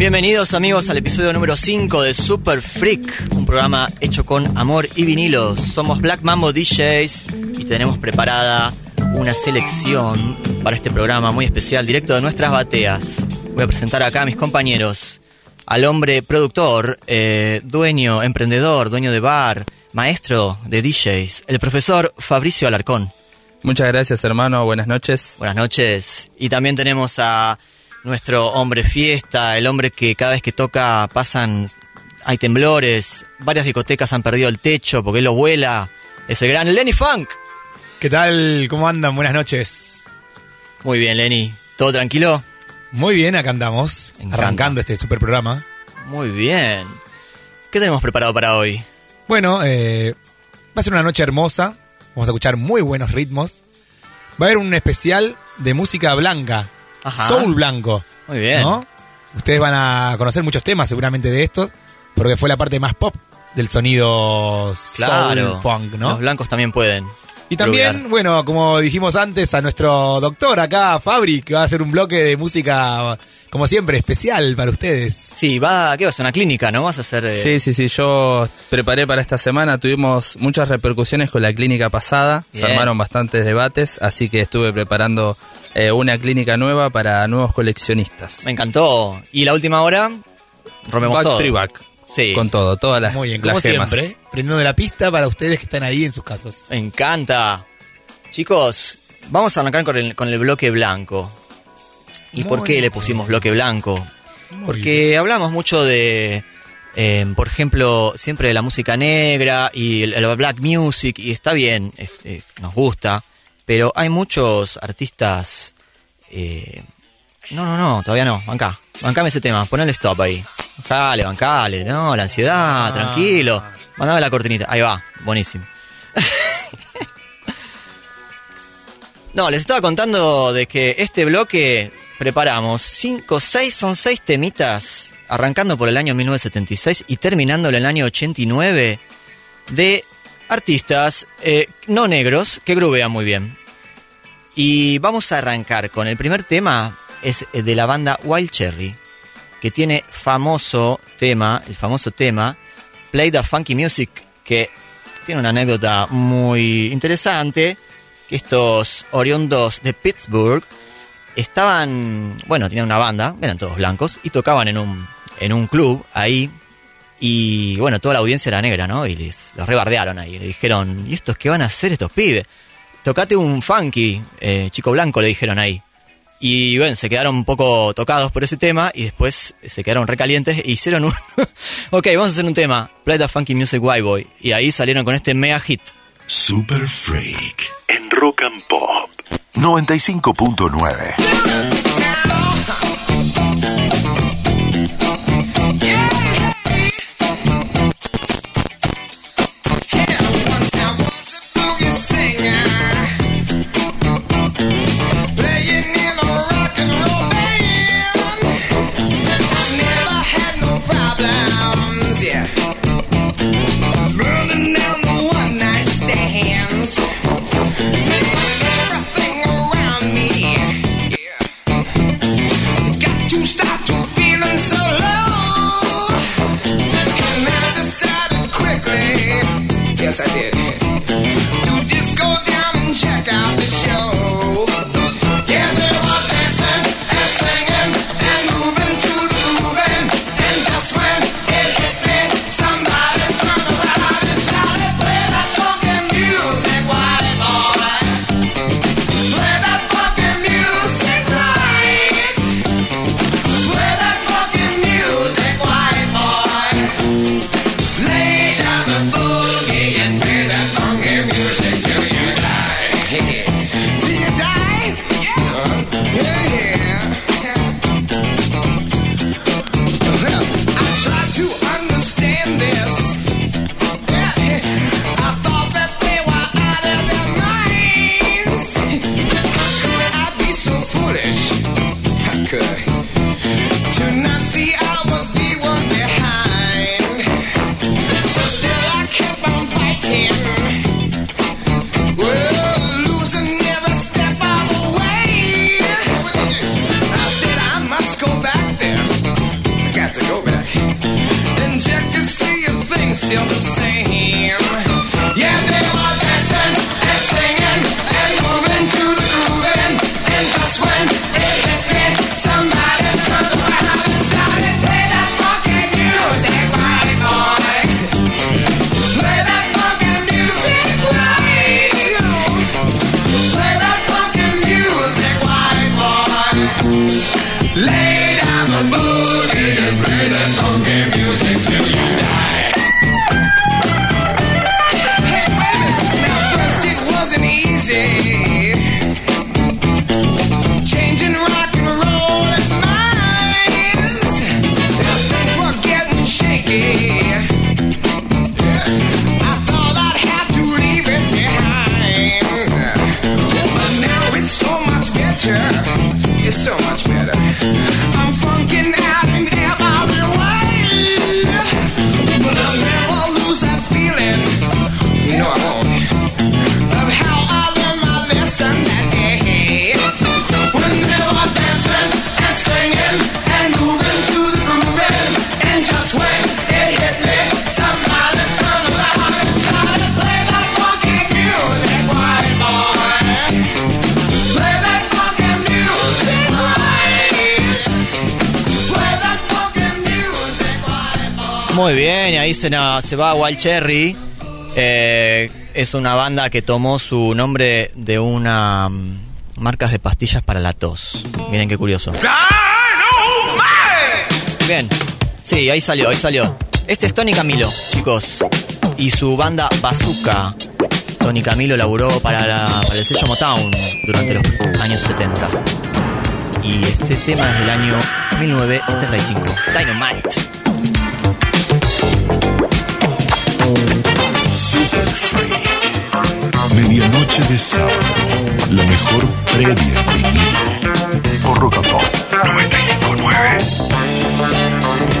Bienvenidos amigos al episodio número 5 de Super Freak, un programa hecho con amor y vinilos. Somos Black Mambo DJs y tenemos preparada una selección para este programa muy especial, directo de nuestras bateas. Voy a presentar acá a mis compañeros, al hombre productor, eh, dueño, emprendedor, dueño de bar, maestro de DJs, el profesor Fabricio Alarcón. Muchas gracias hermano, buenas noches. Buenas noches. Y también tenemos a nuestro hombre fiesta, el hombre que cada vez que toca pasan, hay temblores, varias discotecas han perdido el techo porque él lo vuela. Es el gran Lenny Funk. ¿Qué tal? ¿Cómo andan? Buenas noches. Muy bien, Lenny. ¿Todo tranquilo? Muy bien, acá andamos, arrancando este super programa. Muy bien. ¿Qué tenemos preparado para hoy? Bueno, eh, va a ser una noche hermosa. Vamos a escuchar muy buenos ritmos. Va a haber un especial de música blanca, Ajá. soul blanco. Muy bien. ¿no? Ustedes van a conocer muchos temas seguramente de estos, porque fue la parte más pop del sonido Claro. soul funk, ¿no? Los blancos también pueden. Y también, bueno, como dijimos antes, a nuestro doctor acá, Fabri, que va a hacer un bloque de música, como siempre, especial para ustedes. Sí, va, ¿qué vas a una clínica, no? Vas a hacer... eh, Sí, sí, sí, yo preparé para esta semana, tuvimos muchas repercusiones con la clínica pasada, Bien. se armaron bastantes debates, así que estuve preparando eh, una clínica nueva para nuevos coleccionistas. Me encantó. Y la última hora, rompemos Back todo. back, Sí. con todo, todas las, Muy bien, las como gemas. siempre, prendiendo la pista para ustedes que están ahí en sus casas. Me encanta. Chicos, vamos a arrancar con el, con el bloque blanco. ¿Y por qué le bien. pusimos bloque blanco? Muy Porque hablamos mucho de, eh, por ejemplo, siempre de la música negra y el, el black music, y está bien, este, nos gusta, pero hay muchos artistas... eh, no, no, no, todavía no, bancá, bancame ese tema, ponele stop ahí. Bancale, bancale, no, la ansiedad, Ah. tranquilo. Mandame la cortinita, ahí va, buenísimo. No, les estaba contando de que este bloque preparamos cinco, seis, son seis temitas, arrancando por el año 1976 y terminando en el año 89, de artistas eh, no negros que grubean muy bien. Y vamos a arrancar con el primer tema, es eh, de la banda Wild Cherry, que tiene famoso tema, el famoso tema, Play the Funky Music, que tiene una anécdota muy interesante, que estos oriundos de Pittsburgh estaban, bueno, tenían una banda, eran todos blancos, y tocaban en un, en un club ahí, y bueno, toda la audiencia era negra, ¿no? Y les, los rebardearon ahí, le dijeron, ¿y estos qué van a hacer estos pibes? Tocate un funky, eh, chico blanco, le dijeron ahí. Y bueno, se quedaron un poco tocados por ese tema y después se quedaron recalientes e hicieron un... ok, vamos a hacer un tema, Play the Funky Music White Boy. Y ahí salieron con este mega hit. Super Freak en Rock and Pop 95.9. yes I did. Muy bien, y ahí se, se va Wild Cherry. Eh, es una banda que tomó su nombre de una um, marcas de pastillas para la tos. Miren qué curioso. Bien. Sí, ahí salió, ahí salió. Este es Tony Camilo, chicos. Y su banda Bazooka. Tony Camilo laburó para, la, para el sello Motown durante los años 70. Y este tema es del año 1975. Dynamite. Super Freak. Medianoche de sábado. La mejor previa en vinilo. Por Rock 95.9.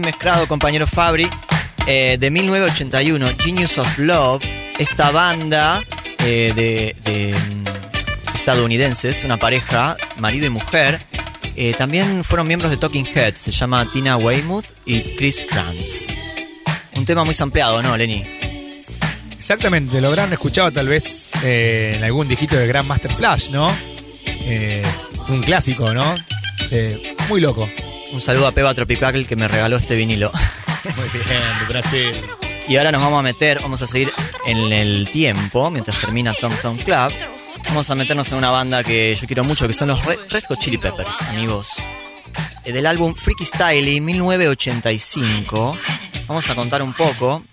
mezclado, compañero Fabri, eh, de 1981, Genius of Love, esta banda eh, de, mm, estadounidenses, una pareja, marido y mujer, eh, también fueron miembros de Talking Head, se llama Tina Weymouth y Chris Franz. Un tema muy sampleado, ¿no, Lenny? Exactamente, lo habrán escuchado tal vez eh, en algún dijito de Grandmaster Flash, ¿no? Un clásico, ¿no? Muy loco. Un saludo a Peba Tropical que me regaló este vinilo. Muy bien, Brasil. Y ahora nos vamos a meter, vamos a seguir en el tiempo, mientras termina Tom Tom Club. Vamos a meternos en una banda que yo quiero mucho, que son los Red Red Hot Chili Peppers, amigos. Eh, Del álbum Freaky Style 1985. Vamos a contar un poco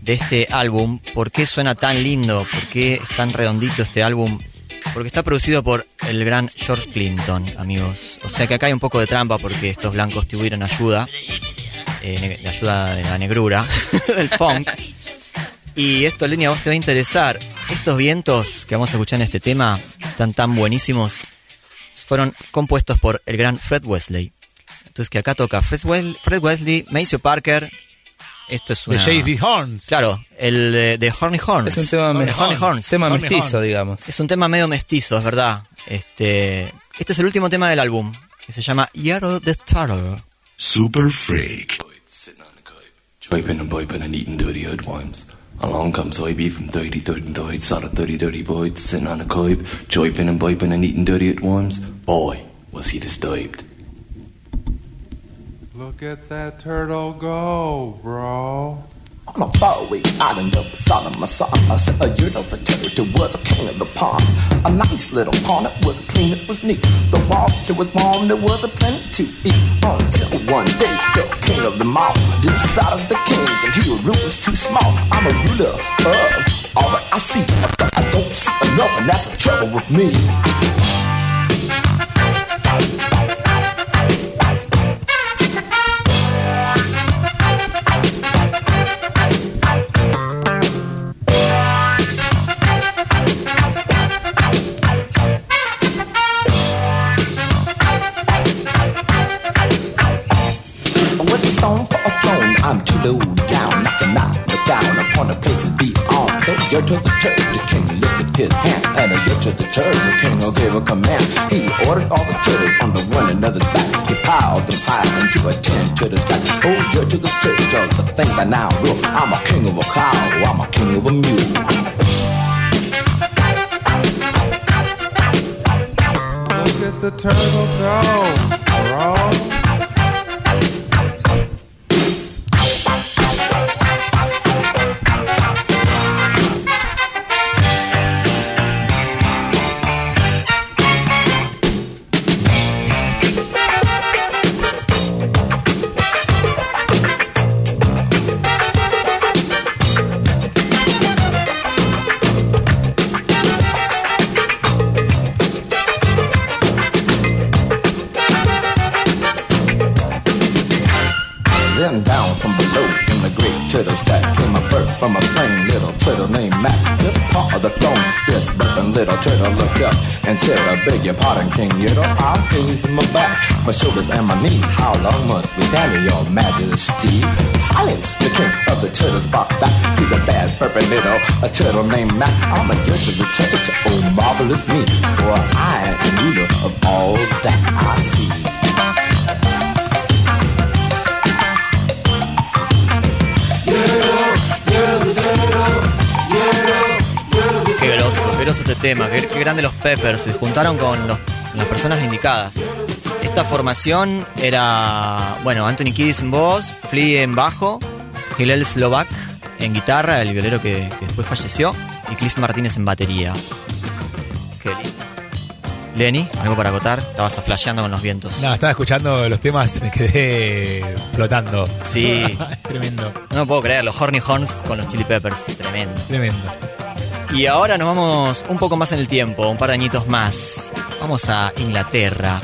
de este álbum, por qué suena tan lindo, por qué es tan redondito este álbum. Porque está producido por el gran George Clinton, amigos. O sea que acá hay un poco de trampa porque estos blancos tuvieron ayuda eh, de ayuda de la negrura, del funk. Y esto, Lenia, a vos te va a interesar. Estos vientos que vamos a escuchar en este tema, están tan buenísimos, fueron compuestos por el gran Fred Wesley. Entonces que acá toca Fred, Wesley, Maceo Parker. Esto es De una... J.B. Horns. Claro, el eh, de Horny Horns. Es un tema, Horny Horny Horns. tema Horny mestizo, Horns. digamos. Es un tema medio mestizo, es verdad. Este, este es el último tema del álbum, que se llama Yarrow the Turtle. Super Freak. sitting on the coop, draping and piping and eating dirty earthworms. Along comes IB from 30, 30, and 30, sort of 30, dirty boys sitting on the coop, draping and piping and eating dirty earthworms. Boy, was he disturbed. Look at that turtle go, bro. On a faraway island of Sodom, Sodom, a year of the turtle was a king of the pond. A nice little pond, it was clean, it was neat. The water was warm, there was a plenty to eat. Until one day, the king of them all decided the kings and he rule was too small. I'm a ruler of all that I see, but I don't see enough, and that's the trouble with me. A a throne, I'm too low down, knocking out the down upon the places beyond. So you're to the turtle, the king lifted his hand, and you're to the turtle, the king gave a command. He ordered all the turtles on the one another's back. He piled them high into a ten turtles back. Oh, you're to the turtle, the things I now rule. I'm a king of a cow, oh, I'm a king of a mule. The turtle go, bro. Up and said, I beg your pardon, King Turtle. I'm pains in my back, my shoulders and my knees. How long must we stand your majesty? Silence, the king of the turtles back to the bad little a turtle named Mac. I'm a judge of the turtle, oh marvelous me, for I am ruler of all that I see. Groso este tema, qué, qué grande los Peppers, se juntaron con, los- las personas indicadas. Esta formación era, bueno, Anthony Kiddis en voz, Flea en bajo, Hillel Slovak en guitarra, el violero que, que después falleció, y Cliff Martínez en batería. Qué lindo. Lenny, algo para acotar, estabas flasheando con los vientos. No, estaba escuchando los temas, me quedé flotando. Sí. tremendo, No puedo creer, los Horny Horns con los Chili Peppers, tremendo. tremendo. Y ahora nos vamos un poco más en el tiempo, un par de añitos más. Vamos a Inglaterra.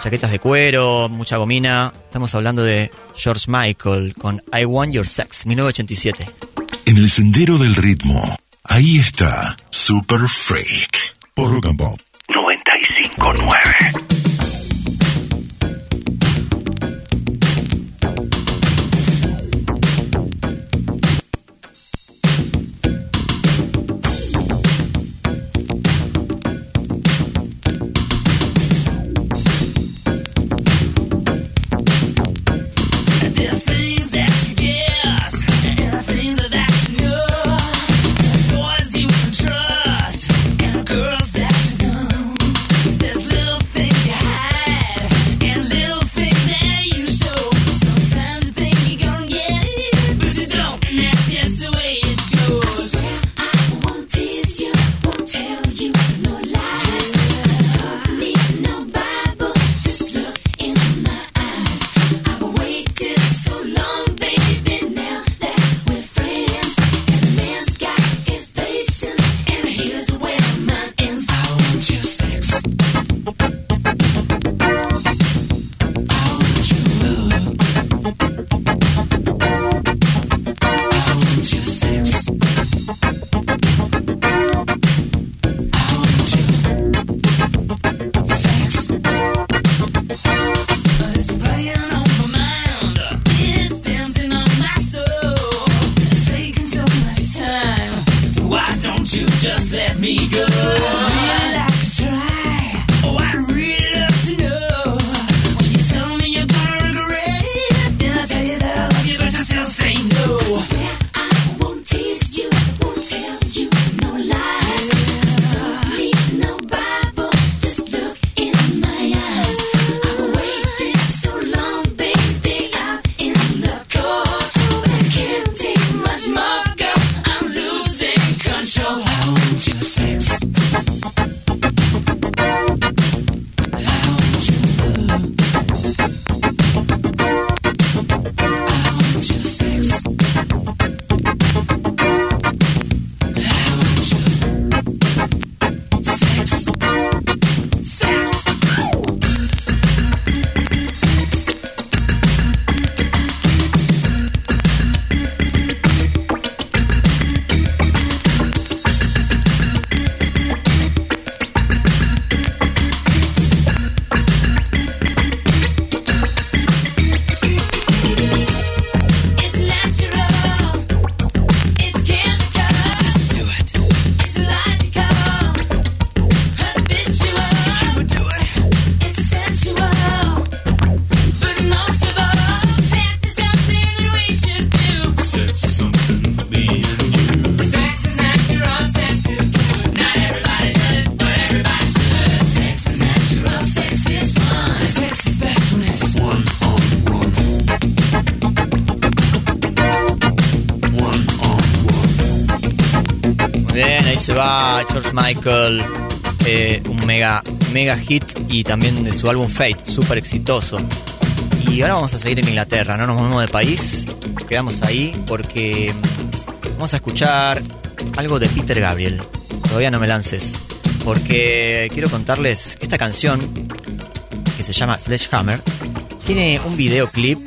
Chaquetas de cuero, mucha gomina. Estamos hablando de George Michael con I Want Your Sex, 1987. En el sendero del ritmo, ahí está Super Freak. Por Rock and Pop. 95.9 va George Michael, eh, un mega, mega hit y también de su álbum Fate, súper exitoso. Y ahora vamos a seguir en Inglaterra, no nos movemos de país, quedamos ahí porque vamos a escuchar algo de Peter Gabriel. Todavía no me lances, porque quiero contarles esta canción que se llama Sledgehammer. Tiene un videoclip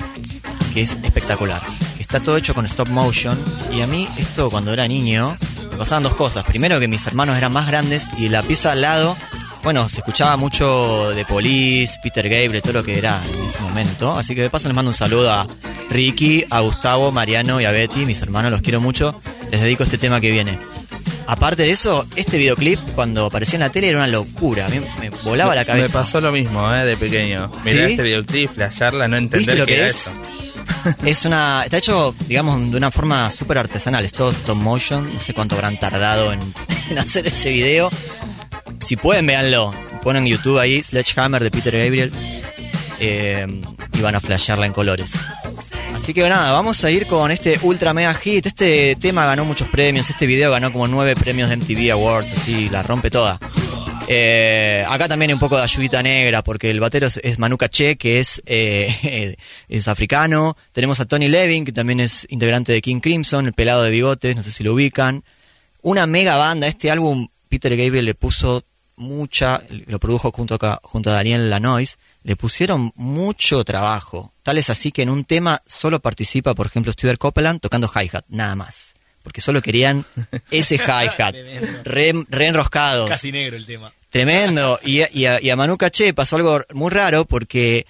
que es espectacular. Está todo hecho con stop motion y a mí esto cuando era niño pasaban dos cosas. Primero que mis hermanos eran más grandes y la pieza al lado, bueno, se escuchaba mucho de Police, Peter Gabriel, todo lo que era en ese momento. Así que de paso les mando un saludo a Ricky, a Gustavo, Mariano y a Betty, mis hermanos, los quiero mucho. Les dedico este tema que viene. Aparte de eso, este videoclip cuando aparecía en la tele era una locura. A mí me volaba la cabeza. Me pasó lo mismo, ¿eh? De pequeño. Mirá ¿Sí? este videoclip, flashearla, no ¿Viste entender lo qué que era es? eso. Es una. Está hecho, digamos, de una forma súper artesanal. Es todo stop motion. No sé cuánto habrán tardado en, hacer ese video. Si pueden, véanlo. Ponen en YouTube ahí Sledgehammer de Peter Gabriel. eh, y van a flashearla en colores. Así que nada, vamos a ir con este ultra mega hit. Este tema ganó muchos premios. Este video ganó como nueve premios de MTV Awards. Así la rompe toda. Eh, acá también hay un poco de ayudita negra porque el batero es, es Manu Caché, que es, eh, es africano. Tenemos a Tony Levin, que también es integrante de King Crimson, el pelado de bigotes, no sé si lo ubican. Una mega banda. Este álbum Peter Gabriel le puso mucha, lo produjo junto a, junto a Daniel Lanois, le pusieron mucho trabajo. Tal es así que en un tema solo participa, por ejemplo, Stuart Copeland tocando hi-hat, nada más. Porque solo querían ese hi-hat, re, re enroscados. Casi negro el tema. Tremendo. Y, a- y a, y a Manu Caché pasó algo muy raro porque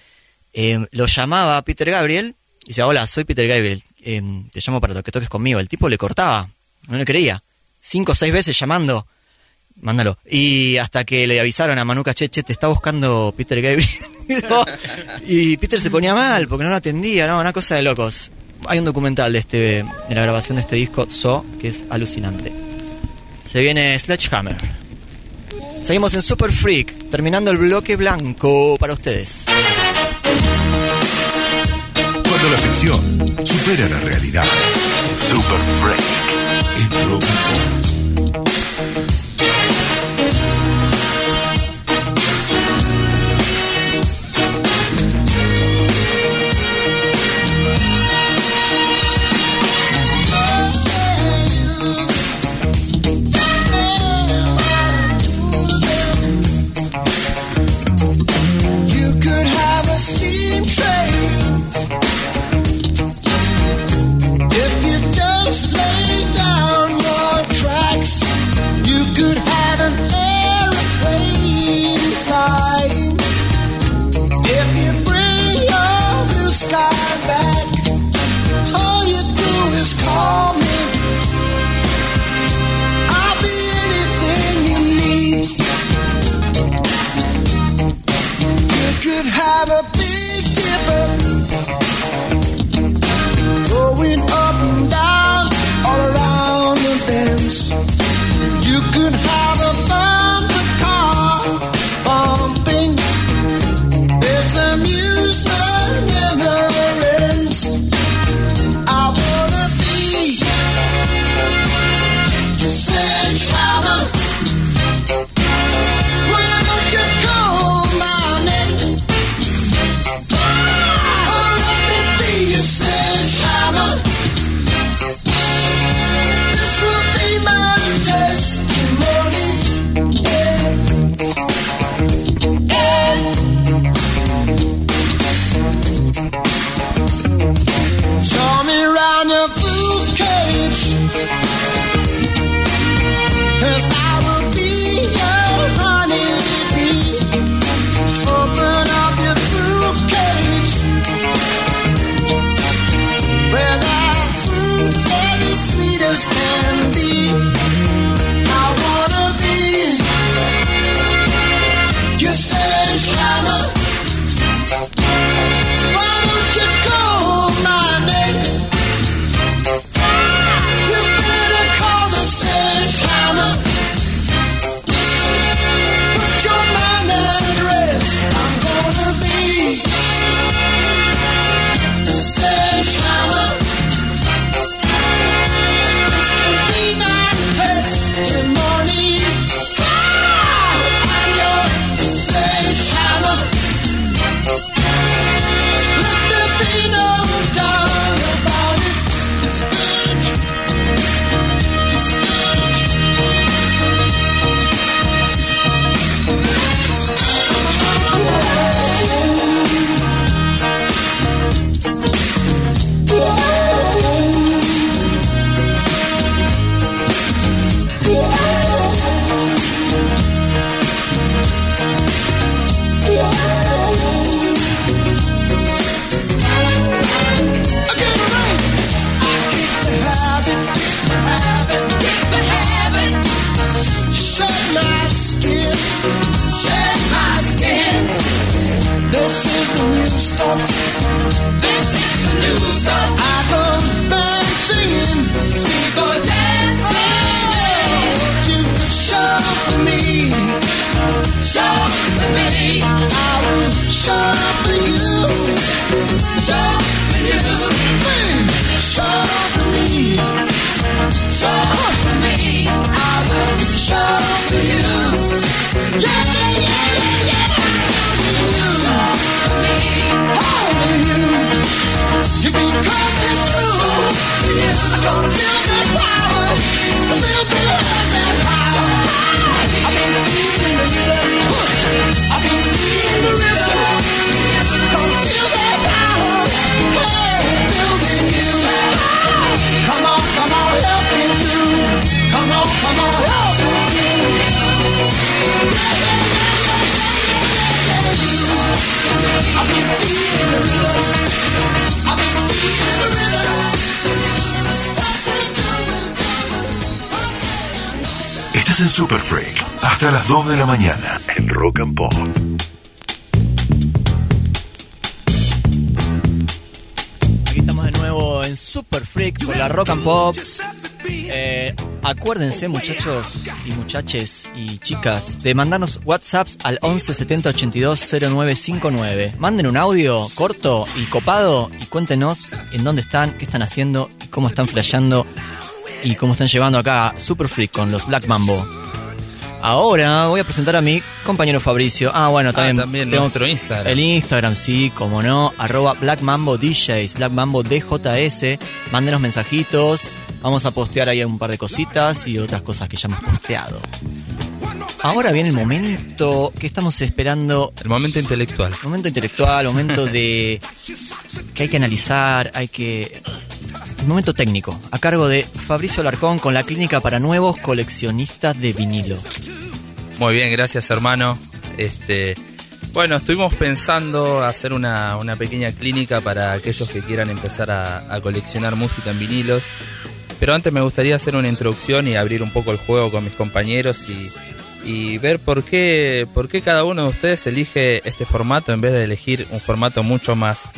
eh, lo llamaba Peter Gabriel y decía, hola, soy Peter Gabriel, eh, te llamo para que toques conmigo. El tipo le cortaba, no le creía. Cinco o seis veces llamando, mándalo. Y hasta que le avisaron a Manu Caché, che, te está buscando Peter Gabriel. y Peter se ponía mal porque no lo atendía, no, una cosa de locos. Hay un documental de, este, de la grabación de este disco, So, que es alucinante. Se viene Sledgehammer. Seguimos en Super Freak, terminando el bloque blanco para ustedes. Cuando la ficción supera la realidad. Super Freak. Es The. Las 2 de la mañana en Rock and Pop. Aquí estamos de nuevo en Super Freak por la Rock and Pop. Eh, acuérdense, muchachos y muchaches y chicas, de mandarnos WhatsApps al 11 70 82 0959. Manden un audio corto y copado y cuéntenos en dónde están, qué están haciendo y cómo están flasheando y cómo están llevando acá Super Freak con los Black Mambo. Ahora voy a presentar a mi compañero Fabricio. Ah, bueno, también, también tengo nuestro Instagram. El Instagram, sí, como no, arroba Black Mambo DJs, Black Mambo DJS. Mándenos mensajitos. Vamos a postear ahí un par de cositas y otras cosas que ya hemos posteado. Ahora viene el momento que estamos esperando. El momento intelectual. Momento intelectual, momento de. que hay que analizar, hay que. Momento técnico, a cargo de Fabricio Larcón con la clínica para nuevos coleccionistas de vinilo. Muy bien, gracias hermano. Este, bueno, estuvimos pensando hacer una, una pequeña clínica para aquellos que quieran empezar a, a coleccionar música en vinilos. Pero antes me gustaría hacer una introducción y abrir un poco el juego con mis compañeros y, y ver por qué, por qué cada uno de ustedes elige este formato en vez de elegir un formato mucho más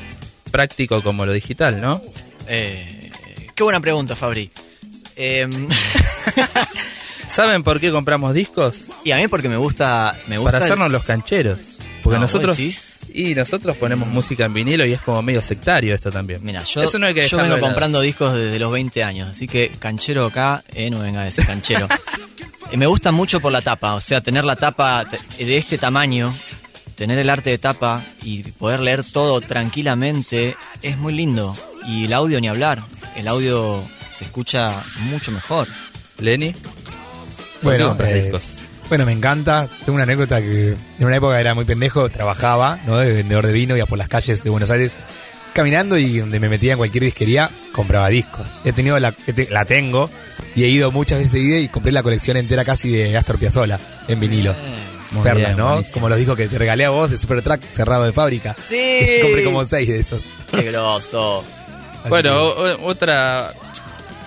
práctico como lo digital, ¿no? Eh, qué buena pregunta, Fabri. Em, ¿Saben por qué compramos discos? y a mí porque me gusta. Me gusta Para el- hacernos los cancheros. Porque No, ¿vos nosotros... Y nosotros ponemos música en vinilo y es como medio sectario esto también. Mira, yo, Eso no hay que yo vengo comprando discos desde los 20 años, así que canchero acá, eh, no venga de ese canchero. Y me gusta mucho por la tapa, o sea, tener la tapa de este tamaño, tener el arte de tapa y poder leer todo tranquilamente es muy lindo. Y el audio ni hablar, el audio se escucha mucho mejor. Lenny, ¿por qué Bueno, eh, discos? bueno, me encanta. Tengo una anécdota que en una época era muy pendejo, trabajaba, ¿no? De vendedor de vino, iba por las calles de Buenos Aires caminando y donde me metía en cualquier disquería, compraba discos. He tenido la, la tengo y he ido muchas veces seguidas y compré la colección entera casi de Astor Piazzolla en vinilo. Muy Perlas, bien, ¿no? buenísimo. Como los discos que te regalé a vos de Supertrack cerrado de fábrica. Sí. compré como seis de esos. Qué groso. Así Bueno, que- o- o- otra,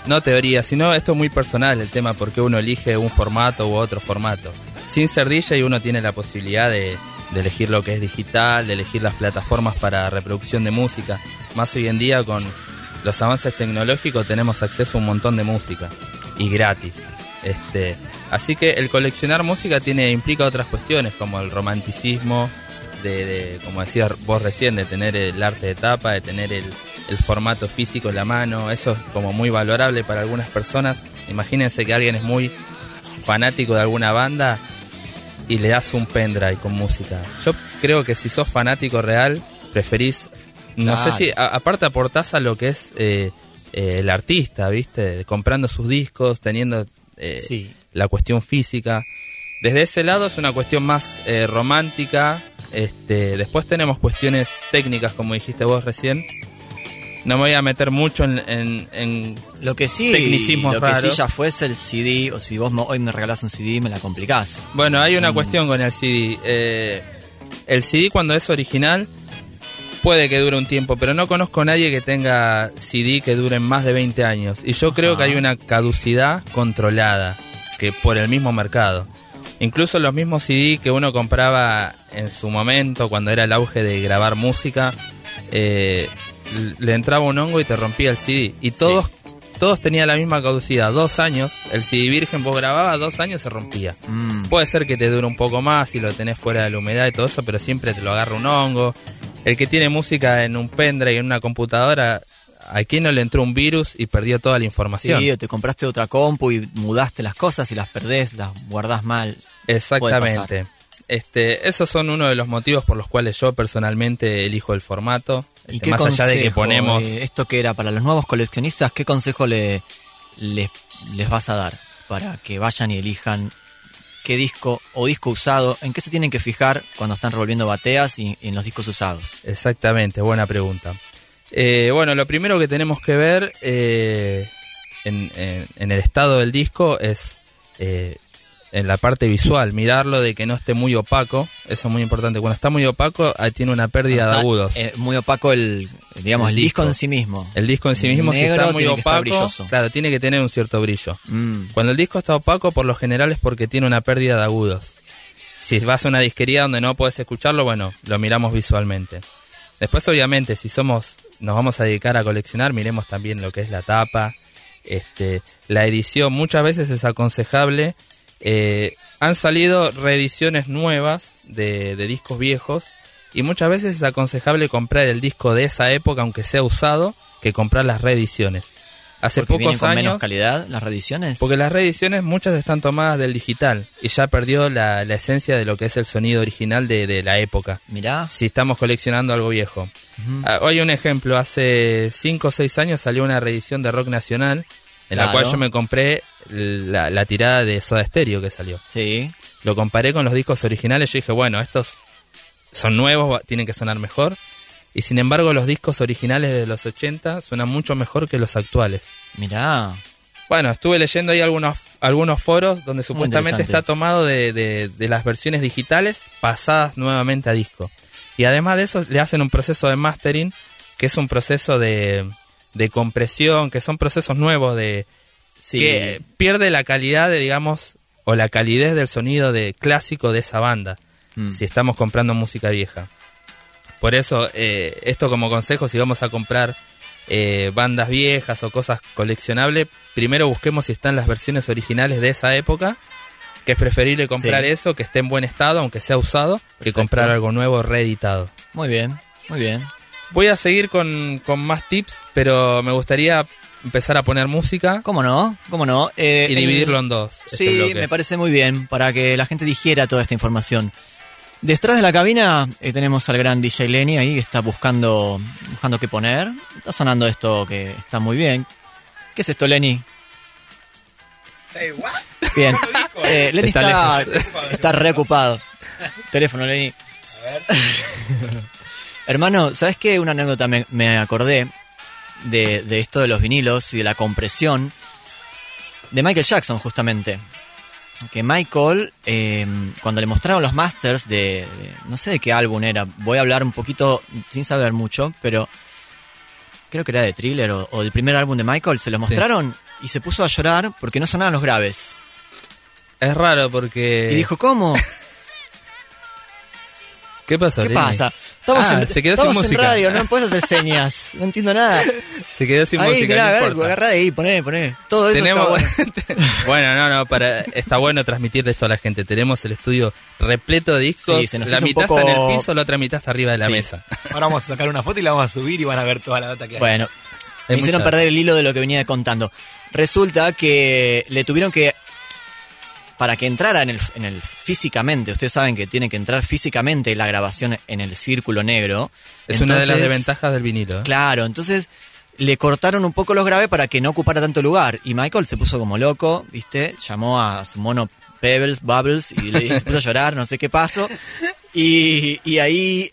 no teoría, sino esto es muy personal, el tema por qué uno elige un formato u otro formato. Sin ser DJ uno tiene la posibilidad de, de elegir lo que es digital, de elegir las plataformas para reproducción de música. Más hoy en día con los avances tecnológicos tenemos acceso a un montón de música y gratis. Este, así que el coleccionar música tiene implica otras cuestiones como el romanticismo, de, de, como decías vos recién, de tener el arte de tapa, de tener el, el formato físico en la mano, eso es como muy valorable para algunas personas. Imagínense que alguien es muy fanático de alguna banda y le das un pendrive con música. Yo creo que si sos fanático real, preferís, no Claro. sé si, a- aparte aportás a lo que es eh, eh, el artista, ¿viste? Comprando sus discos, teniendo eh, Sí. la cuestión física. Desde ese lado es una cuestión más eh, romántica. Este, después tenemos cuestiones técnicas, como dijiste vos recién. No me voy a meter mucho en, en- en- Lo que sí, Tecnicismos lo que sí ya fuese el CD, o si vos hoy me regalás un CD, me la complicás. Bueno, hay una Mm. cuestión con el CD. Eh, el CD cuando es original puede que dure un tiempo, pero no conozco a nadie que tenga CD que duren más de 20 años. Y yo creo que hay una caducidad controlada que por el mismo mercado. Incluso los mismos CD que uno compraba en su momento, cuando era el auge de grabar música, eh, le entraba un hongo y te rompía el CD. Y todos, todos tenían la misma caducidad. Dos años, el CD virgen vos grababas, dos años se rompía. Mm. Puede ser que te dure un poco más si lo tenés fuera de la humedad y todo eso, pero siempre te lo agarra un hongo. El que tiene música en un pendrive, en una computadora, ¿a quién no le entró un virus y perdió toda la información? Sí, o te compraste otra compu y mudaste las cosas y las perdés, las guardás mal. Exactamente. Este, esos son uno de los motivos por los cuales yo personalmente elijo el formato. ¿Y Este, qué más allá de que consejo, ponemos eh, esto que era para los nuevos coleccionistas, ¿qué consejo le, les, les vas a dar para que vayan y elijan qué disco o disco usado, en qué se tienen que fijar cuando están revolviendo bateas y, y en los discos usados? Exactamente, buena pregunta. Eh, bueno, lo primero que tenemos que ver eh, en, en- en el estado del disco es eh, en la parte visual, mirarlo de que no esté muy opaco, eso es muy importante. Cuando está muy opaco, ahí tiene una pérdida de agudos. eh, muy opaco el, digamos, El el, disco. disco. en sí mismo. el disco en sí mismo, si está muy opaco, claro, tiene que tener un cierto brillo. Mm, Cuando el disco está opaco, por lo general es porque tiene una pérdida de agudos. Si vas a una disquería donde no puedes escucharlo, bueno, lo miramos visualmente. Después, obviamente, si somos, nos vamos a dedicar a coleccionar, miremos también lo que es la tapa, este, la edición. Muchas veces es aconsejable. eh, han salido reediciones nuevas de, de discos viejos y muchas veces es aconsejable comprar el disco de esa época, aunque sea usado, que comprar las reediciones. Hace porque vienen pocos con años. menos calidad las reediciones. Porque las reediciones muchas están tomadas del digital y ya perdió la, la esencia de lo que es el sonido original de, de la época. Mirá, Si estamos coleccionando algo viejo. Ah, Hoy un ejemplo, hace 5 o 6 años salió una reedición de rock nacional en la cual yo me compré la, la tirada de Soda Stereo que salió. sí. Lo comparé con los discos originales, yo dije, bueno, estos son nuevos, tienen que sonar mejor. Y sin embargo los discos originales de los 80 suenan mucho mejor que los actuales. Mirá. Bueno, estuve leyendo ahí algunos, algunos foros donde supuestamente está tomado de, de- de las versiones digitales pasadas nuevamente a disco. Y además de eso le hacen un proceso de mastering, que es un proceso de, de compresión, que son procesos nuevos de Sí. que pierde la calidad de, digamos, o la calidez del sonido de clásico de esa banda, Mm. si estamos comprando música vieja. Por eso, eh, esto como consejo, si vamos a comprar eh, bandas viejas o cosas coleccionables, primero busquemos si están las versiones originales de esa época, que es preferible comprar Sí. eso, que esté en buen estado, aunque sea usado, que comprar algo nuevo reeditado. Muy bien, muy bien. Voy a seguir con, con más tips, pero me gustaría empezar a poner música ¿Cómo no? ¿Cómo no? Eh, y dividirlo en dos. este Sí, me parece muy bien para que la gente digiera toda esta información. Detrás de la cabina eh, tenemos al gran DJ Lenny ahí que está buscando, buscando qué poner. Está sonando esto que está muy bien. ¿Qué es esto, Lenny? Bien. Eh, Lenny Está está, está, reocupado. Teléfono, Lenny. Hermano, ¿sabes qué? Una anécdota me, me acordé de, de esto de los vinilos y de la compresión de Michael Jackson, justamente. Que Michael, eh, cuando le mostraron los masters de, de- No sé de qué álbum era, voy a hablar un poquito sin saber mucho, pero. Creo que era de Thriller o, o del primer álbum de Michael, se lo mostraron y se puso a llorar porque no sonaban los graves. Es raro porque... Y dijo, ¿cómo? ¿Qué pasó, ¿Qué pasa? Estamos, Ah, en, se quedó estamos sin en música. radio, no puedes hacer señas, no entiendo nada. Se quedó sin ahí, música, mirá, no agarra, de ahí, poné, poné. Todo eso Tenemos... está bueno. bueno, no, no, para... está bueno transmitirle esto a la gente. Tenemos el estudio repleto de discos. Sí, se nos la mitad poco- está en el piso, la otra mitad está arriba de la Sí. mesa. Ahora vamos a sacar una foto y la vamos a subir y van a ver toda la data que hay. Bueno, me hicieron perder el hilo de lo que venía contando. Resulta que le tuvieron que. Para que entrara en el, en el físicamente, ustedes saben que tiene que entrar físicamente la grabación en el círculo negro. Es una de las desventajas del vinilo. ¿eh? Claro, entonces le cortaron un poco los graves para que no ocupara tanto lugar. Y Michael se puso como loco, ¿viste? Llamó a su mono Pebbles, Bubbles, y le se puso a llorar, no sé qué pasó. Y, y ahí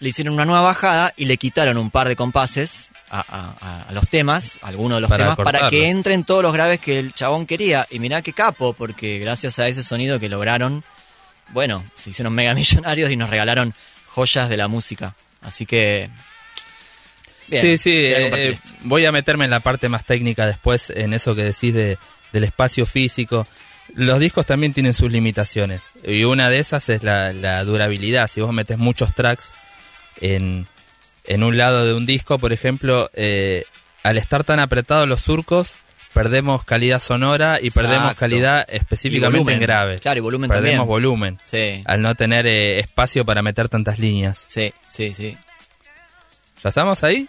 le hicieron una nueva bajada y le quitaron un par de compases a, a- a los temas, a algunos de los Para temas, para que entren todos los graves que el chabón quería. Y mirá qué capo, porque gracias a ese sonido que lograron, bueno, se hicieron mega millonarios y nos regalaron joyas de la música. Así que... bien, sí, sí, eh, eh, voy a meterme en la parte más técnica después, en eso que decís de, del espacio físico. Los discos también tienen sus limitaciones y una de esas es la, la durabilidad. Si vos metes muchos tracks en, en un lado de un disco, por ejemplo, eh, al estar tan apretados los surcos, perdemos calidad sonora y perdemos calidad específicamente en graves. Claro, y volumen Perdemos también. volumen Sí, al no tener eh, espacio para meter tantas líneas. sí, sí, sí. ¿Ya estamos ahí?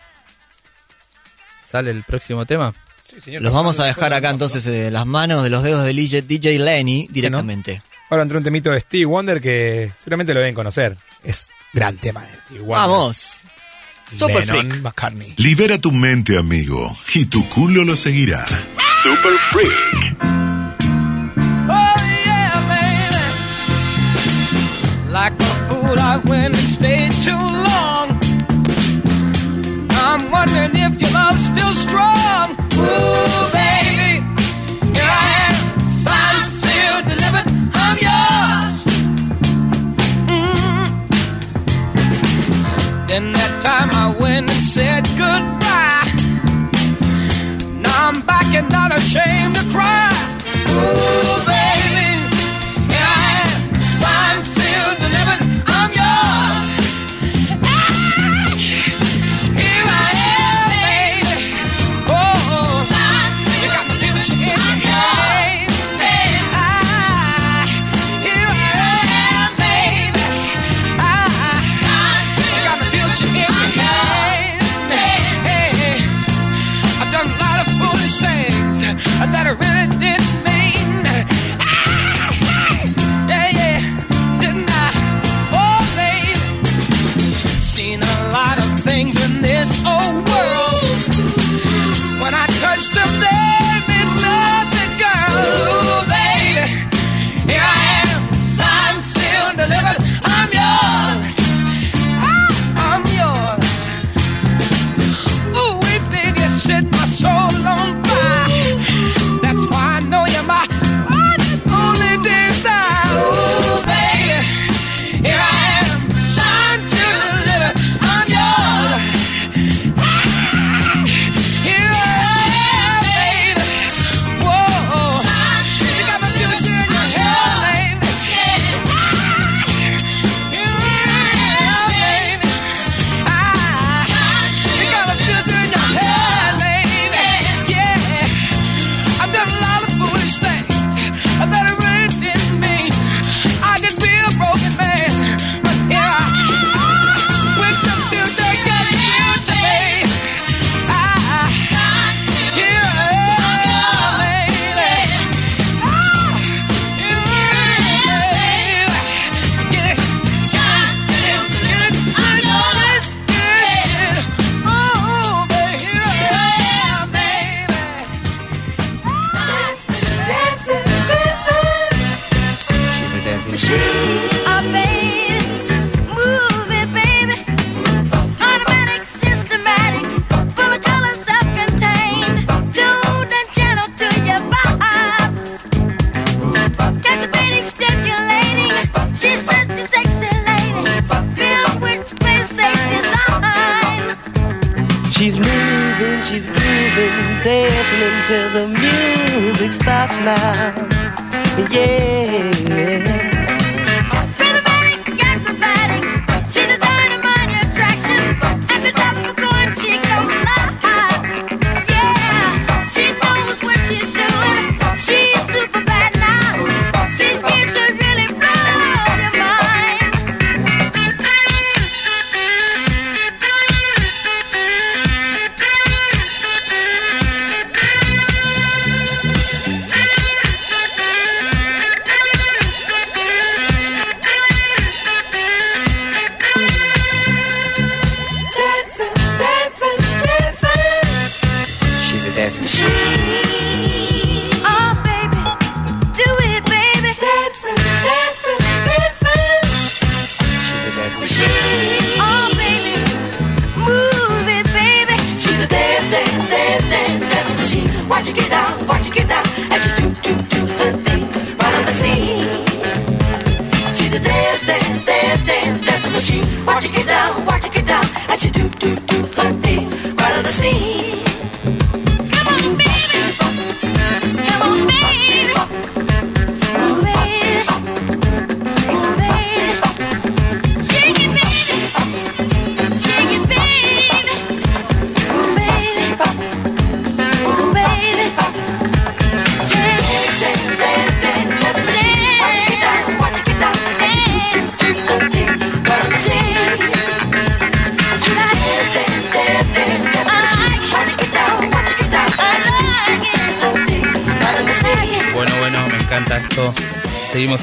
¿Sale el próximo tema? Sí, señor. Los vamos a dejar acá entonces de las manos de los dedos de DJ, DJ Lenny directamente. Ahora entró un temito de Steve Wonder que seguramente lo deben conocer. Es gran tema de Steve Wonder. Vamos. Super Lennon Freak. McCartney. Libera tu mente, amigo, y tu culo lo seguirá. Super Freak. Oh, yeah, baby. Like a fool, I went and stayed too long. I'm wondering if your love's still strong. Ooh, baby. Here I am, signed, sealed, delivered. I'm yours. Mm. Then that time said goodbye. Now I'm back and not ashamed to cry. Ooh.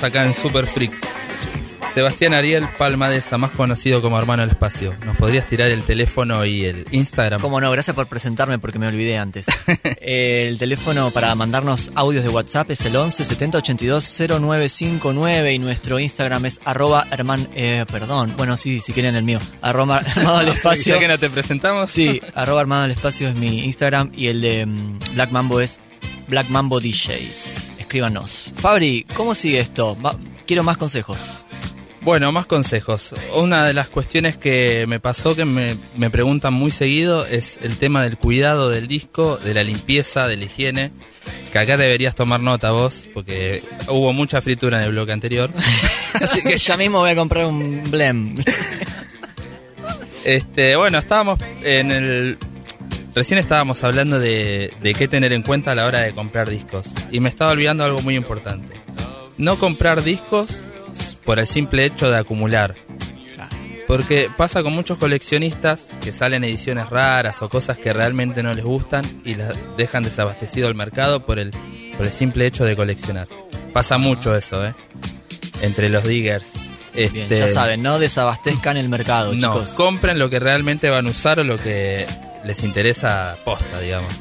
acá en Super Freak. Sebastián Ariel Palma de Palmadesa, más conocido como Hermano del Espacio. ¿Nos podrías tirar el teléfono y el Instagram? Como no, gracias por presentarme porque me olvidé antes. el teléfono para mandarnos audios de WhatsApp es el 11 70 82 0959 y nuestro Instagram es arroba herman, eh, perdón, bueno, sí, si quieren el mío, arroba armado al espacio. ya que no te presentamos. sí, arroba armado al espacio es mi Instagram y el de mm, Black Mambo es Black Mambo DJs. Escríbanos. Fabri, ¿cómo sigue esto? Va- quiero más consejos. Bueno, más consejos. Una de las cuestiones que me pasó que me, me preguntan muy seguido es el tema del cuidado del disco, de la limpieza, de la higiene. Que acá deberías tomar nota vos, porque hubo mucha fritura en el bloque anterior. Así que ya mismo voy a comprar un blem. Este, bueno, estábamos en el. Recién estábamos hablando de, de qué tener en cuenta a la hora de comprar discos. Y me estaba olvidando algo muy importante. No comprar discos por el simple hecho de acumular. Porque pasa con muchos coleccionistas que salen ediciones raras o cosas que realmente no les gustan y las dejan desabastecido el mercado por el, por el simple hecho de coleccionar. Pasa mucho eso, ¿eh? Entre los diggers. Bien, Este, ya saben, no desabastezcan el mercado, no, chicos. compren lo que realmente van a usar o lo que les interesa posta, digamos.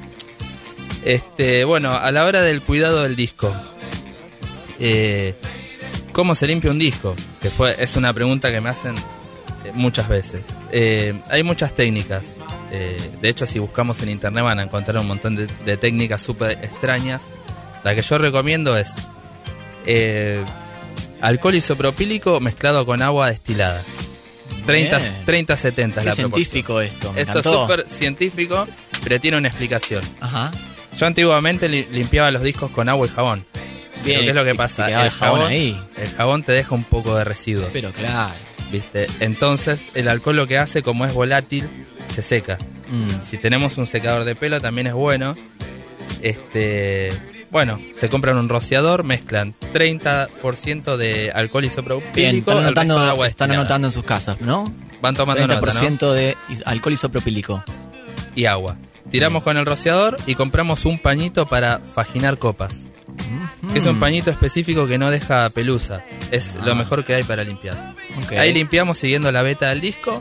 Este, bueno, a la hora del cuidado del disco, eh, ¿cómo se limpia un disco? Que fue, es una pregunta que me hacen eh, muchas veces. Eh, hay muchas técnicas. de hecho, si buscamos en internet van a encontrar un montón de, técnicas súper extrañas. La que yo recomiendo es alcohol isopropílico mezclado con agua destilada. 30, Bien. 30 70 es la proporción. científico esto, me Esto es súper científico, pero tiene una explicación. Ajá. Yo antiguamente li- limpiaba los discos con agua y jabón. Bien, Pero ¿Qué es lo que pasa? El el jabón jabón, ahí. el jabón te deja un poco de residuo. Pero claro. ¿Viste? Entonces, el alcohol lo que hace, como es volátil, se seca. Mm. Si tenemos un secador de pelo, también es bueno. Este. Bueno, se compran un rociador, mezclan 30% de alcohol Bien, isopropílico, el anotando, agua están anotando en sus casas, ¿no? Van tomando 30% nota, ¿no? de alcohol isopropílico. y agua. Tiramos con el rociador y compramos un pañito para faginar copas. Que es un pañito específico que no deja pelusa. Es lo mejor que hay para limpiar. Ahí limpiamos siguiendo la beta del disco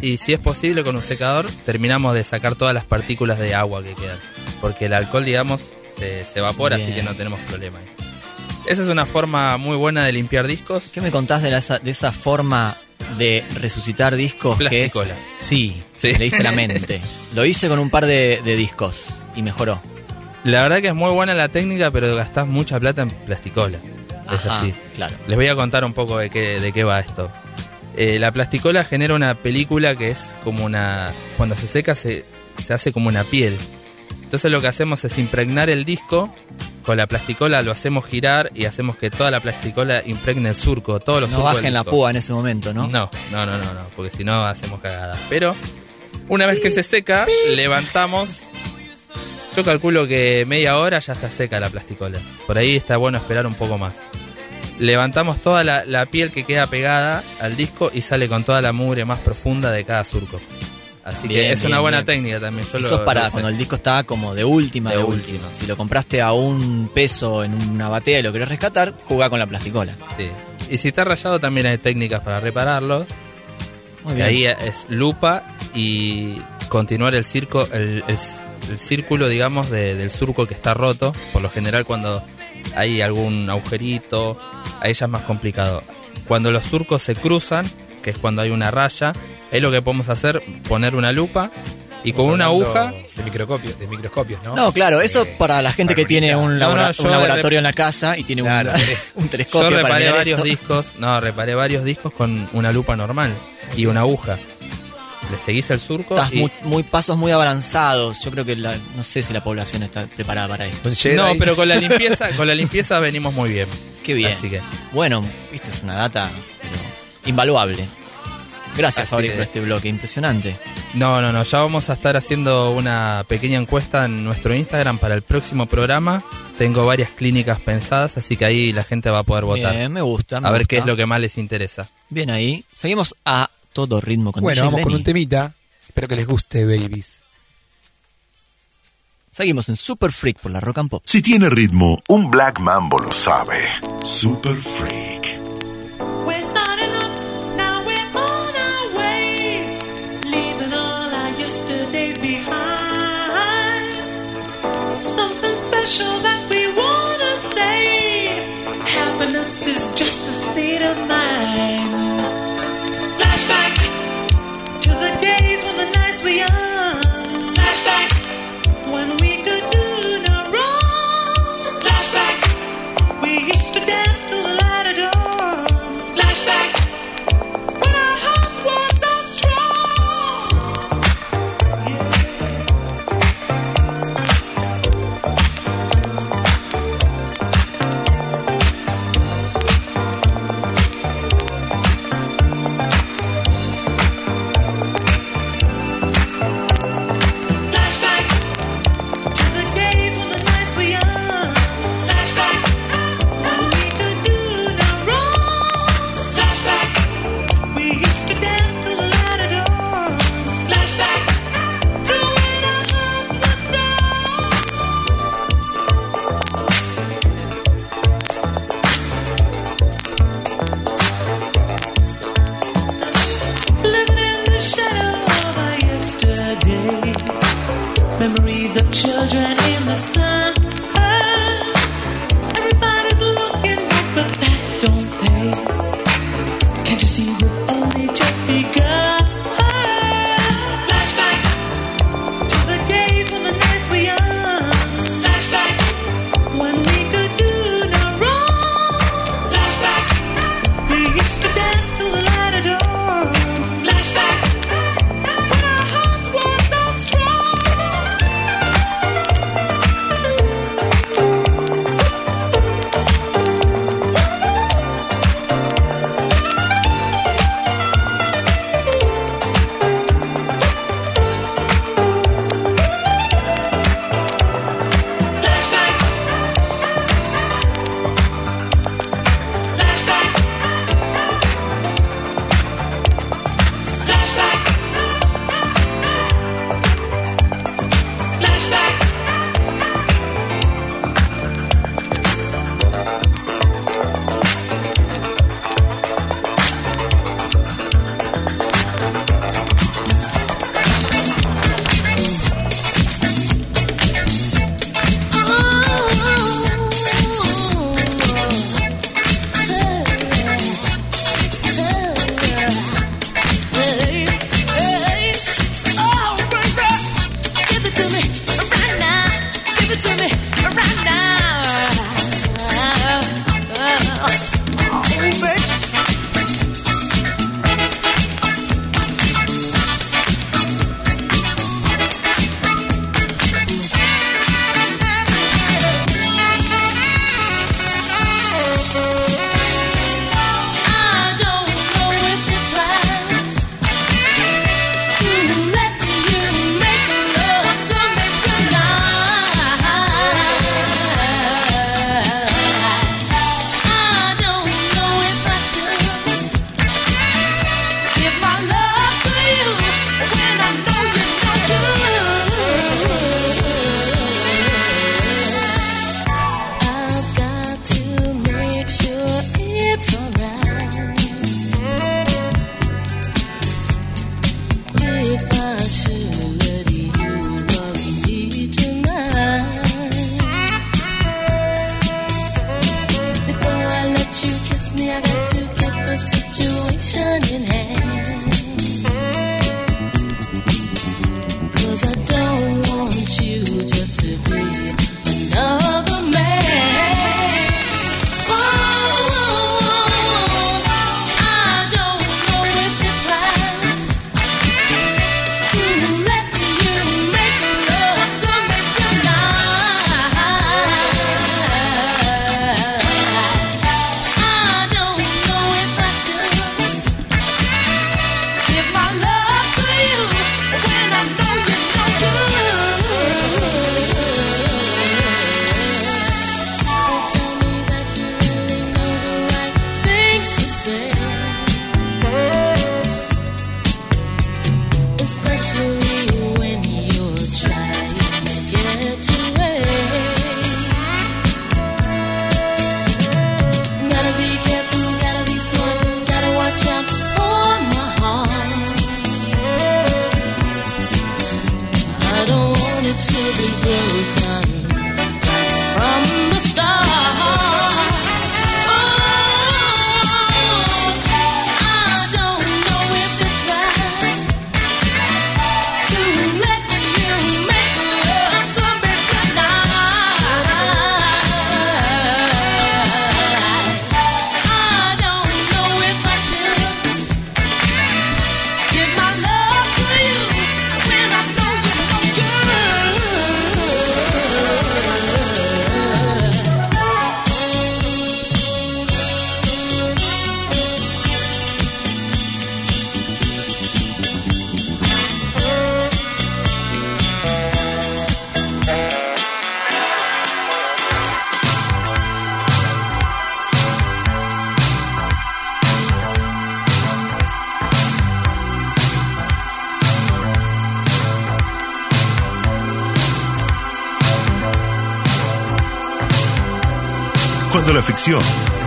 y si es posible con un secador terminamos de sacar todas las partículas de agua que quedan. Porque el alcohol, digamos, se, se evapora, así que no tenemos problema. Esa es una forma muy buena de limpiar discos. ¿Qué me contás de, la- de esa forma de resucitar discos que es... Plasticola. Sí, Sí. leíste la mente. Lo hice con un par de, de discos y mejoró. La verdad que es muy buena la técnica, pero gastás mucha plata en plasticola. Es Ajá, así. claro. Les voy a contar un poco de qué, de qué va esto. Eh, la plasticola genera una película que es como una... Cuando se seca se, se hace como una piel. Entonces lo que hacemos es impregnar el disco con la plasticola, lo hacemos girar y hacemos que toda la plasticola impregne el surco, todos los No bajen la púa en ese momento, ¿no? No, no, no, no, no, porque si no hacemos cagadas. Pero una vez que se seca, levantamos. Yo calculo que media hora ya está seca la plasticola. Por ahí está bueno esperar un poco más. Levantamos toda la, la piel que queda pegada al disco y sale con toda la mugre más profunda de cada surco. Así Bien, que es bien, una buena bien. técnica también. Yo lo- Eso es para lo cuando el disco está como de última, de, De última. última. Si lo compraste a un peso en una batea y lo querés rescatar, jugá con la plasticola. Sí. Y si está rayado también hay técnicas para repararlo. Muy que ahí es lupa y continuar el circo, el, el- el círculo, digamos, de- del surco que está roto. Por lo general, cuando hay algún agujerito, ahí ya es más complicado. Cuando los surcos se cruzan, que es cuando hay una raya, es lo que podemos hacer, poner una lupa y con una aguja. De microscopios, de microscopios, ¿no? No, claro, eso Eh, para la gente que tiene un, No, no, labora- yo un laboratorio en la casa y tiene un- Claro, un, Yo telescopio para reparé mirar varios esto. discos, no, reparé varios discos con una lupa normal y una aguja. Le seguís el surco Estás y muy, muy pasos muy avanzados. Yo creo que la- no sé si la población está preparada para esto. No, pero con la limpieza, con la limpieza venimos muy bien. Qué bien. Así que Bueno, esta es una data pero, invaluable. Gracias, Así Fabri, que- por este bloque. Impresionante. no, no, no, ya vamos a estar haciendo una pequeña encuesta en nuestro Instagram para el próximo programa. Tengo varias clínicas pensadas, así que ahí la gente va a poder votar. Bien, me gusta. me a ver gusta. qué es lo que más les interesa. Bien ahí. Seguimos a todo ritmo con Bueno, DJ vamos con un temita. Espero que les guste, babies. Seguimos en Super Freak por la Rock and Pop. Si tiene ritmo, un Black Mambo lo sabe. Super Freak.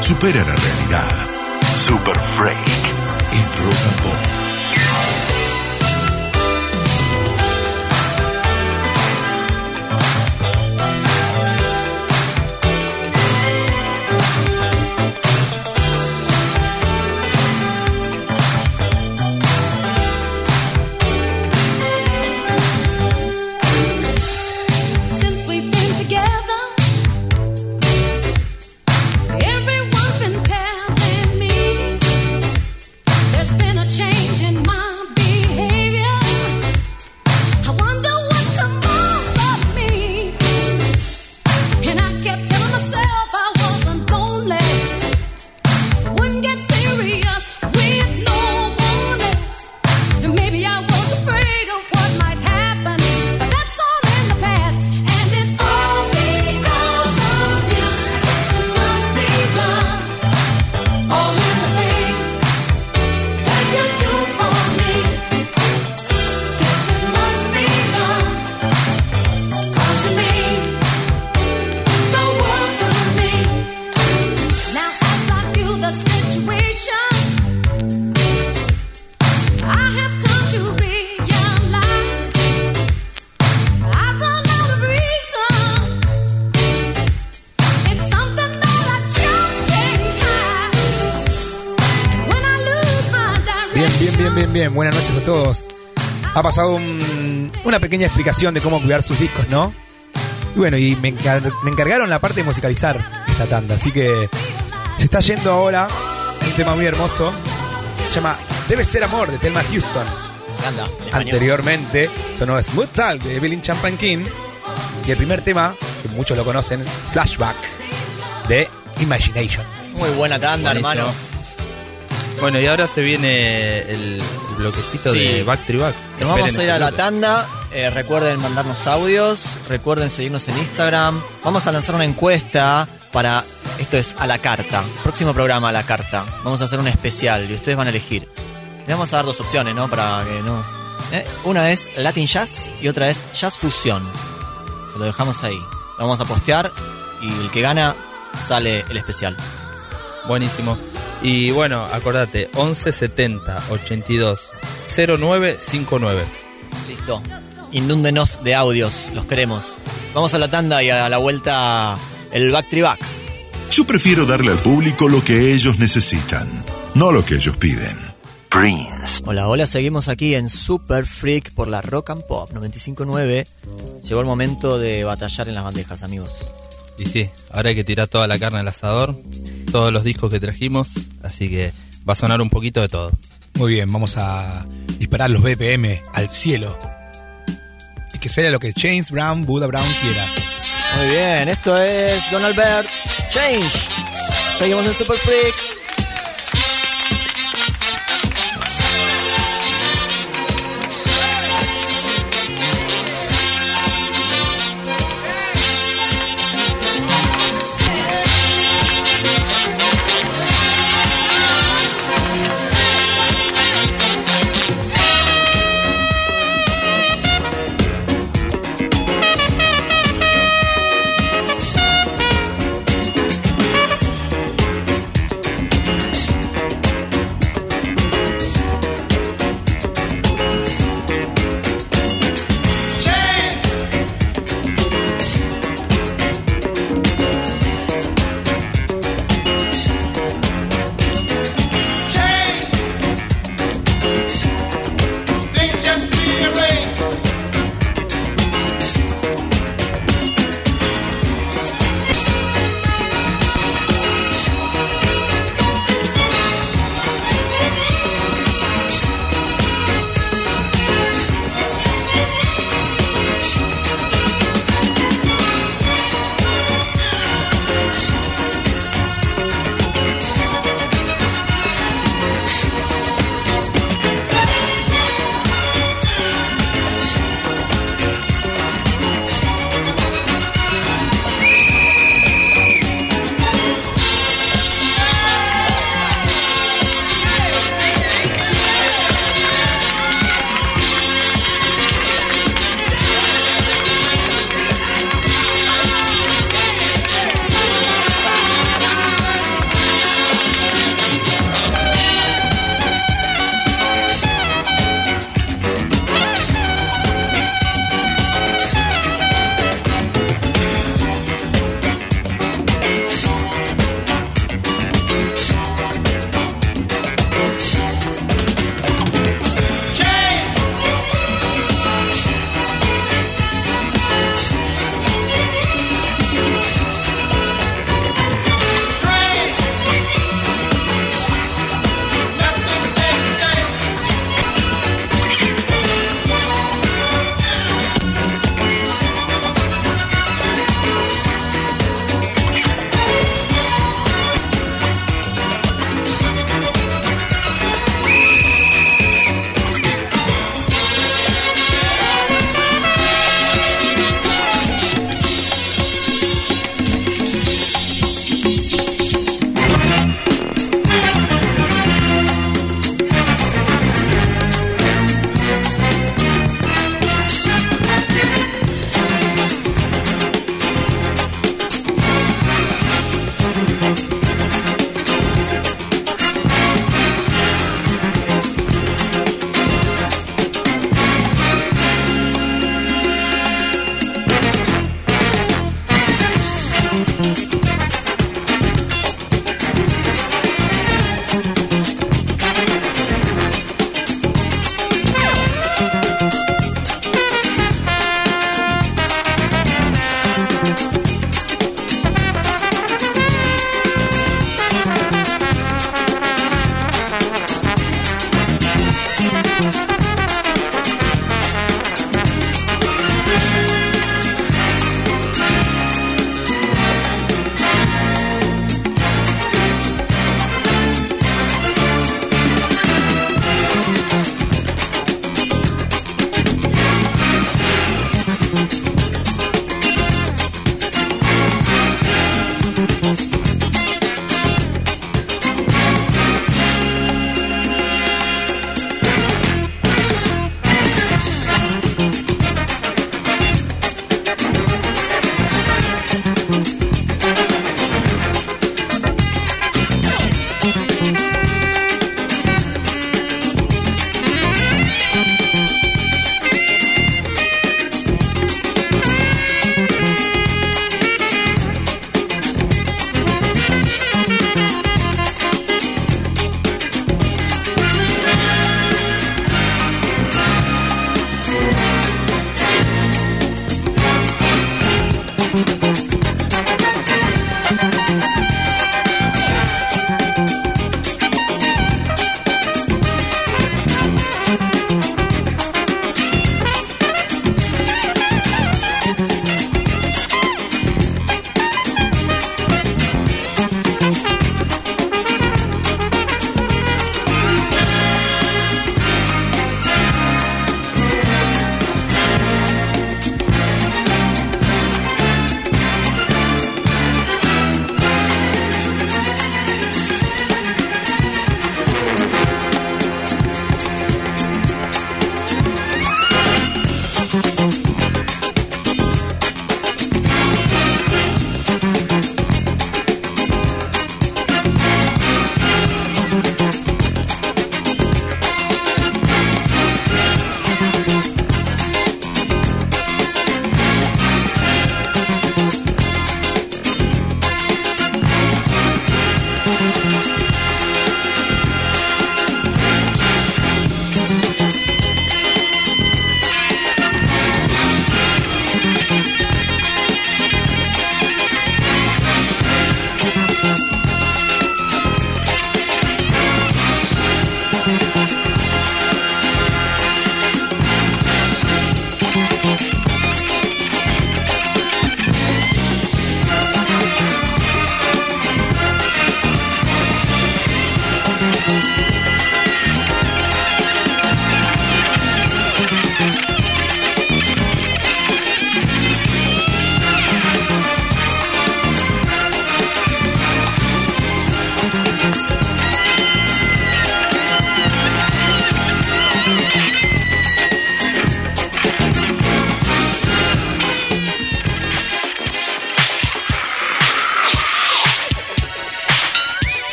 Supera la. Buenas noches a todos. Ha pasado un- una pequeña explicación de cómo cuidar sus discos, ¿no? Y bueno, y me, encar- me encargaron la parte de musicalizar esta tanda. Así que se está yendo ahora un tema muy hermoso. Se llama Debe ser amor de Thelma Houston. Anda. Anteriormente sonó Smooth Talk de Evelyn Champagne King. Y el primer tema, que muchos lo conocen, Flashback de Imagination. Muy buena tanda, Buenísimo. hermano. Bueno, y ahora se viene el bloquecito Sí. de Backstreet Back. Nos vamos a ir a la tanda. Eh, recuerden mandarnos audios. Recuerden seguirnos en Instagram. Vamos a lanzar una encuesta para. Esto es a la carta. Próximo programa a la carta. Vamos a hacer un especial y ustedes van a elegir. Les vamos a dar dos opciones, ¿no? Para que no. ¿eh? Una es Latin Jazz y otra es Jazz Fusión. Se lo dejamos ahí. Lo vamos a postear y el que gana sale el especial. Buenísimo. Y bueno, acordate, 1170 82 0959. Listo. Indúndenos de audios, los queremos. Vamos a la tanda y a la vuelta el Backtree Back. Yo prefiero darle al público lo que ellos necesitan, no lo que ellos piden. Prince. Hola, hola, seguimos aquí en Super Freak por la Rock and Pop 959. Llegó el momento de batallar en las bandejas, amigos. Y sí, ahora hay que tirar toda la carne al asador, todos los discos que trajimos, así que va a sonar un poquito de todo. Muy bien, vamos a disparar los BPM al cielo. Y que sea lo que James Brown, Buda Brown quiera. Muy bien, esto es Don Albert Change. Seguimos en Super Freak.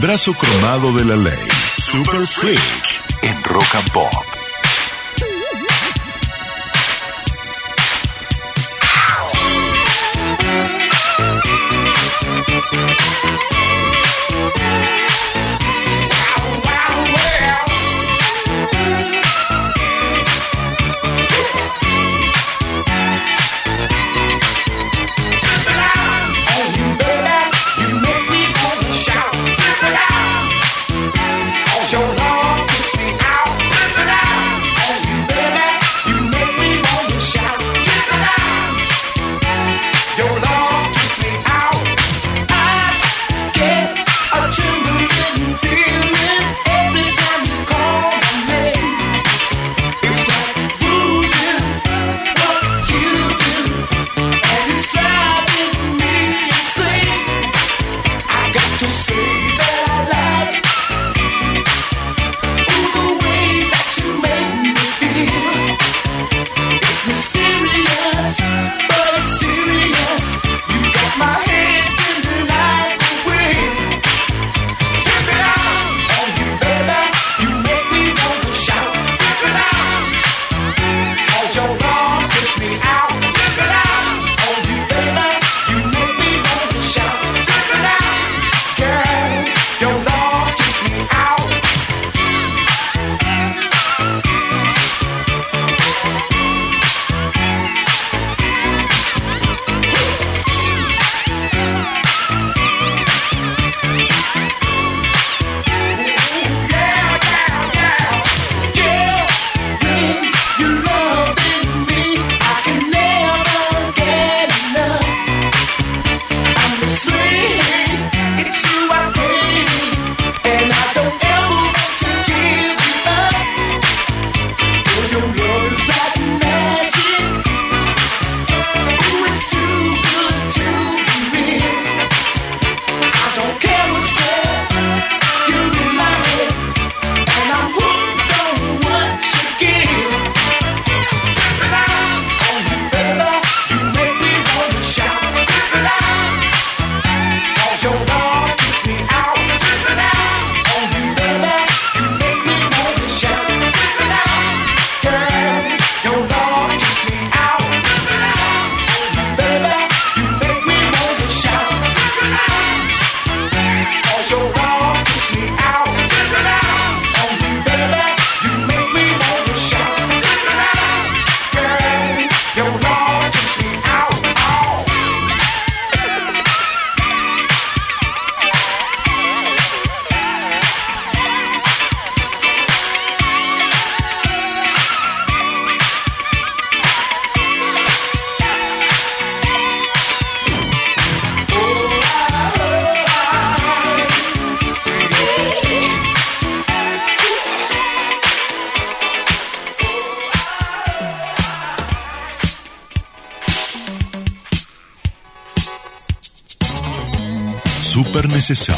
brazo cromado de la ley. Super Freak en Rock and Pop. sessão.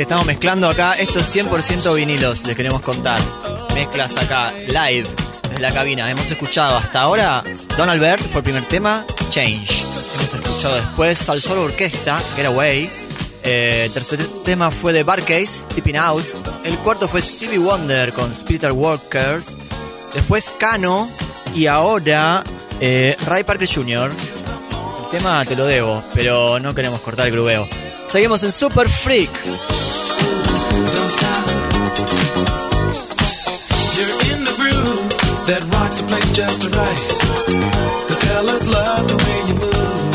estamos mezclando acá. estos 100% vinilos, les queremos contar. Mezclas acá, live, desde la cabina. Hemos escuchado hasta ahora Donald Byrd fue el primer tema, Change. Hemos escuchado después Al Solo Orquesta, Get Away. Eh, el tercer tema fue de Barcase, Tipping Out. El cuarto fue Stevie Wonder con Spiritual Workers. Después Cano y ahora eh, Ray Parker Jr. El tema te lo debo, pero no queremos cortar el grubeo. Seguimos en Super Freak. that rocks the place just right. The fellas love the way you move.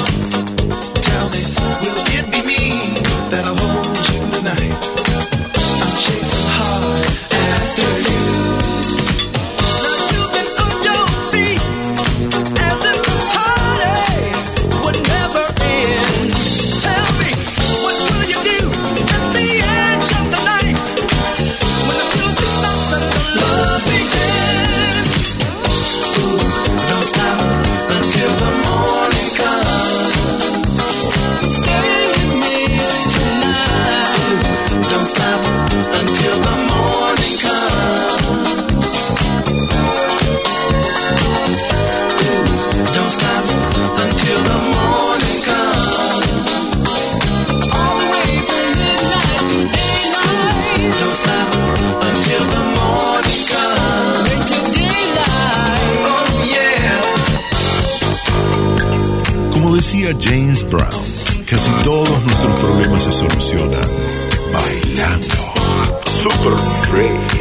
Tell me, will it be me that'll hold? James Brown, casi todos nuestros problemas se solucionan bailando. Super Free.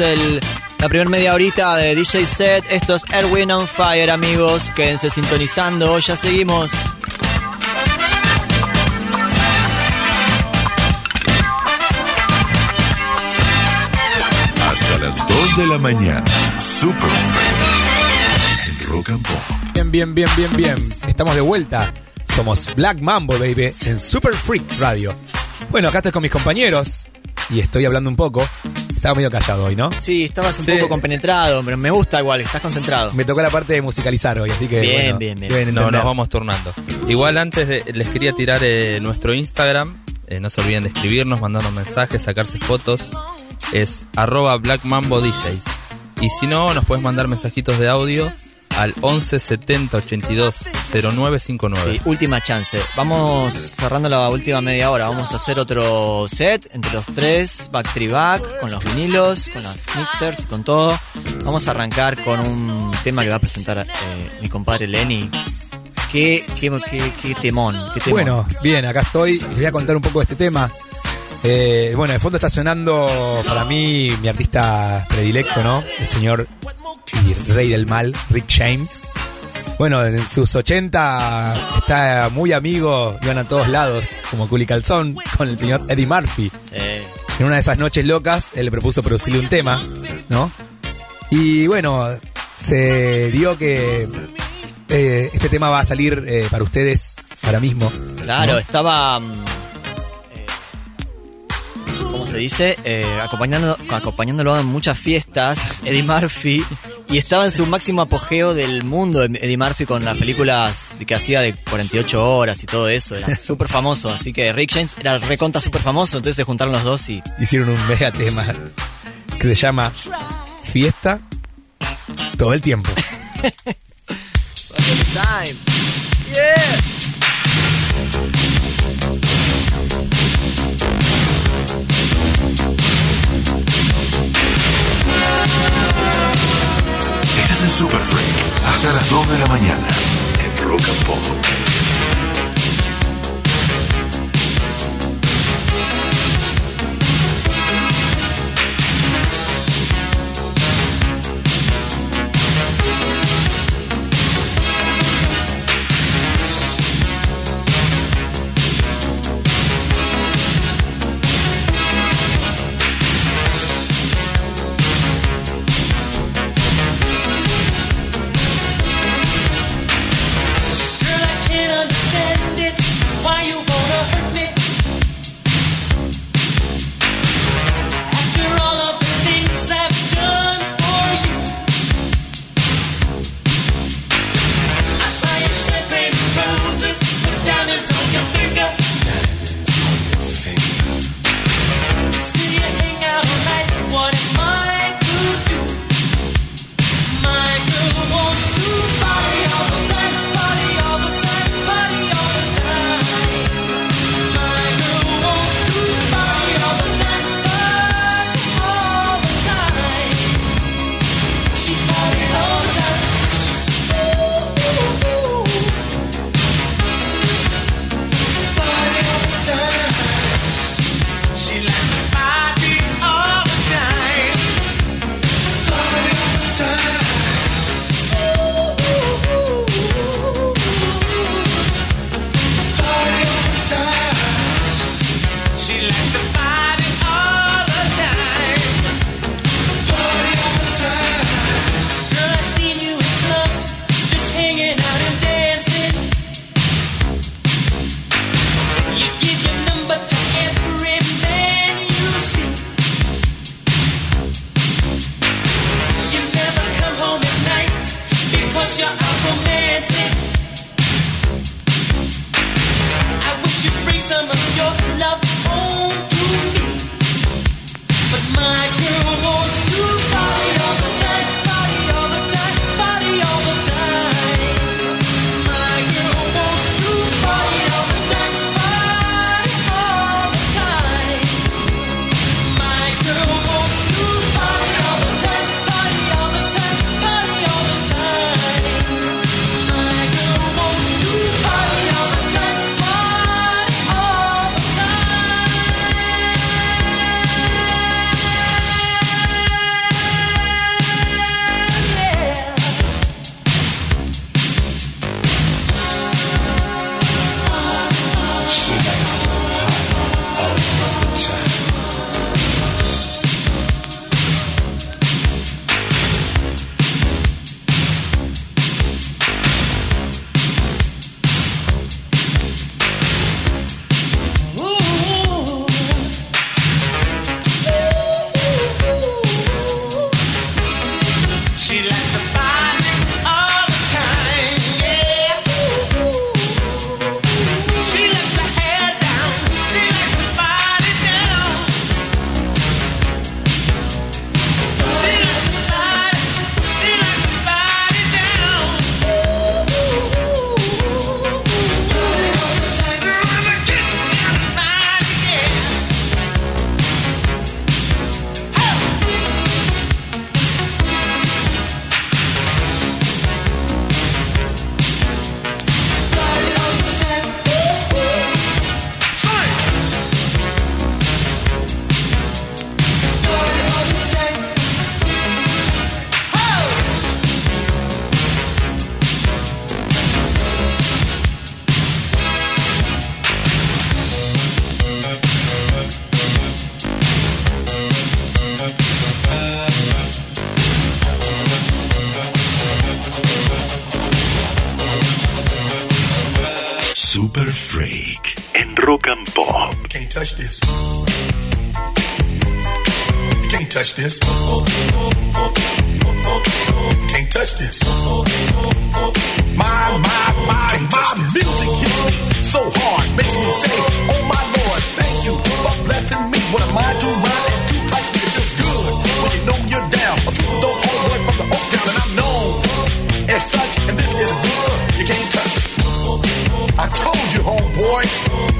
El, la primera media horita de DJ Set. Esto es Erwin on Fire, amigos. Quédense sintonizando, ya seguimos. Hasta las 2 de la mañana. Super Freak. En Rock and Pop. Bien, bien, bien, bien, bien. Estamos de vuelta. Somos Black Mambo, baby, en Super Freak Radio. Bueno, acá estoy con mis compañeros y estoy hablando un poco. Estaba medio callado hoy, ¿no? Sí, estabas un Sí. poco compenetrado, pero me gusta igual, estás concentrado. Me tocó la parte de musicalizar hoy, así que. Bien, bueno, bien, bien. deben No, nos vamos turnando. Igual antes de- les quería tirar eh, nuestro Instagram. Eh, no se olviden de escribirnos, mandarnos mensajes, sacarse fotos. Es arroba blackmambodjs. Y si no, nos puedes mandar mensajitos de audio al 11 70 82 0959. Sí, última chance. Vamos cerrando la última media hora. Vamos a hacer otro set entre los tres, back to back, con los vinilos, con los mixers y con todo. Vamos a arrancar con un tema que va a presentar eh, mi compadre Lenny. Qué, qué, qué, qué temón, qué temón. Bueno, bien, acá estoy. Les voy a contar un poco de este tema. Eh, bueno, de fondo está sonando para mí mi artista predilecto, ¿no? El señor y rey del mal, Rick James. Bueno, en sus 80 está muy amigo, iban a todos lados, como Culi Calzón, con el señor Eddie Murphy. Eh, En una de esas noches locas, él le propuso producirle un tema, ¿no? Y bueno, se dio que eh, este tema va a salir eh, para ustedes ahora mismo. claro, ¿no? estaba. mm, eh, ¿Cómo se dice? Acompañando, acompañándolo en muchas fiestas, Eddie Murphy. Y estaba en su máximo apogeo del mundo, Eddie Murphy, con las películas que hacía de 48 horas y todo eso. Era súper famoso. Así que Rick James era reconta súper famoso. Entonces se juntaron los dos y. Hicieron un mega tema que se llama Fiesta todo el tiempo. Yeah. En Super Freak. Hasta las 2 de la mañana. En Rock and Pop. En Rock. You can't touch this. You can't touch this. You can't touch this. My, my, my, my music hits me so hard, makes me say, Oh my Lord, thank you for blessing me. What am I to rhyme and to like it feels good when you know you're down. A super dope homeboy from the Oak Town, and I'm known as such. And this is a you can't touch. I told you, homeboy, you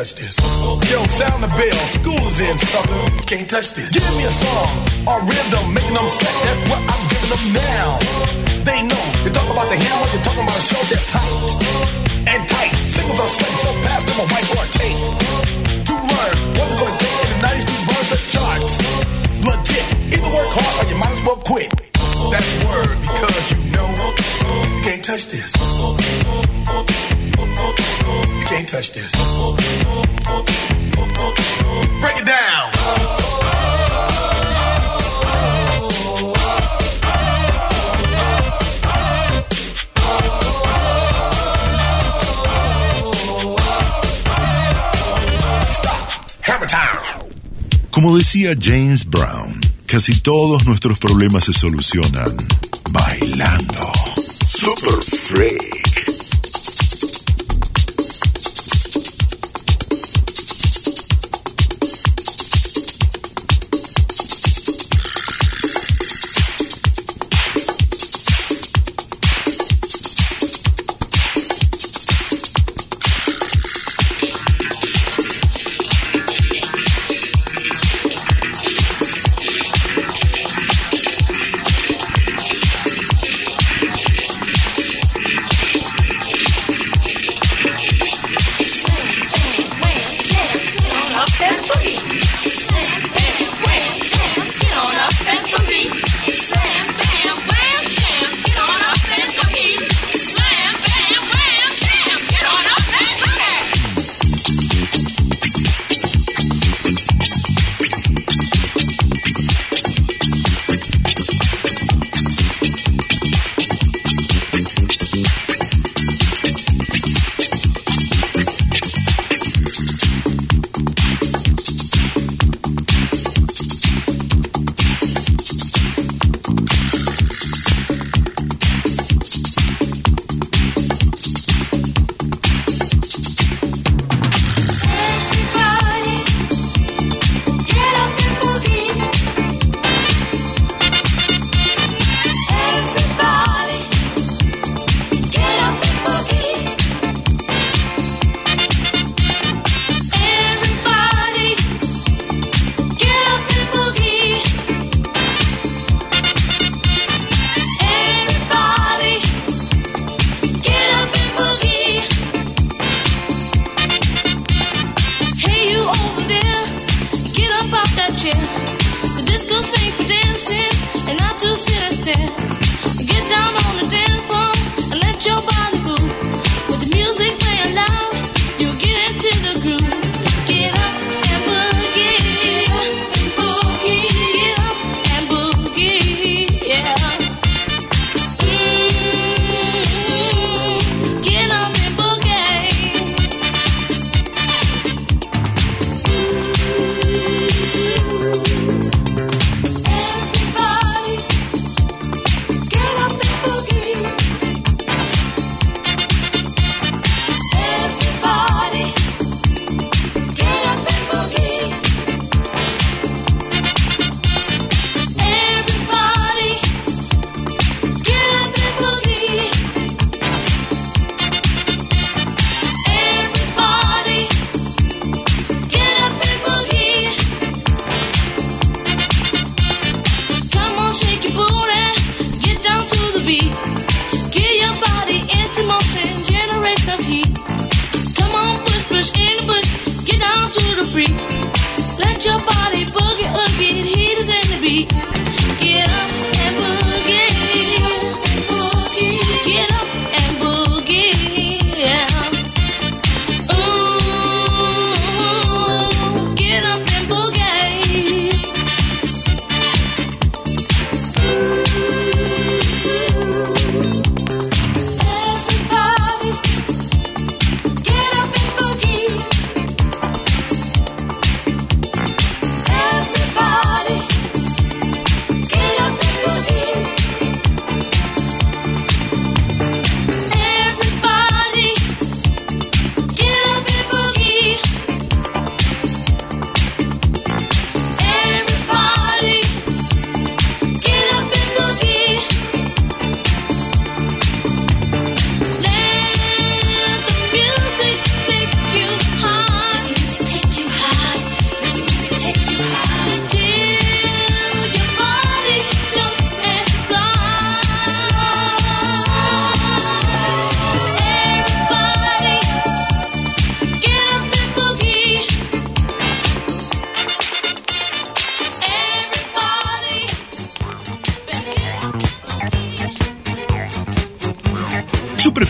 Touch this. Yo, sound the bell, school is in, sucker. Can't touch this. Give me a song or rhythm, making them sweat. That's what I'm giving them now. They know you talk about the hammer, you're talking about a show that's tight and tight. Singles are sweating so fast, them a white or a tape. To learn what's gonna take in the 90s to burn the charts. Legit, either work hard or you might as well quit. That's word because you know can't touch this. Break it down. Como decía James Brown, casi todos nuestros problemas se solucionan bailando. Super Freak.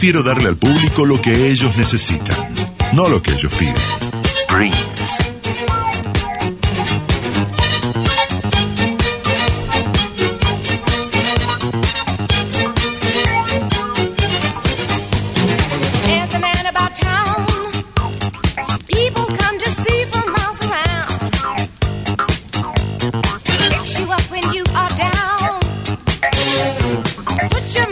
Prefiero darle al público lo que ellos necesitan, no lo que ellos piden. Put your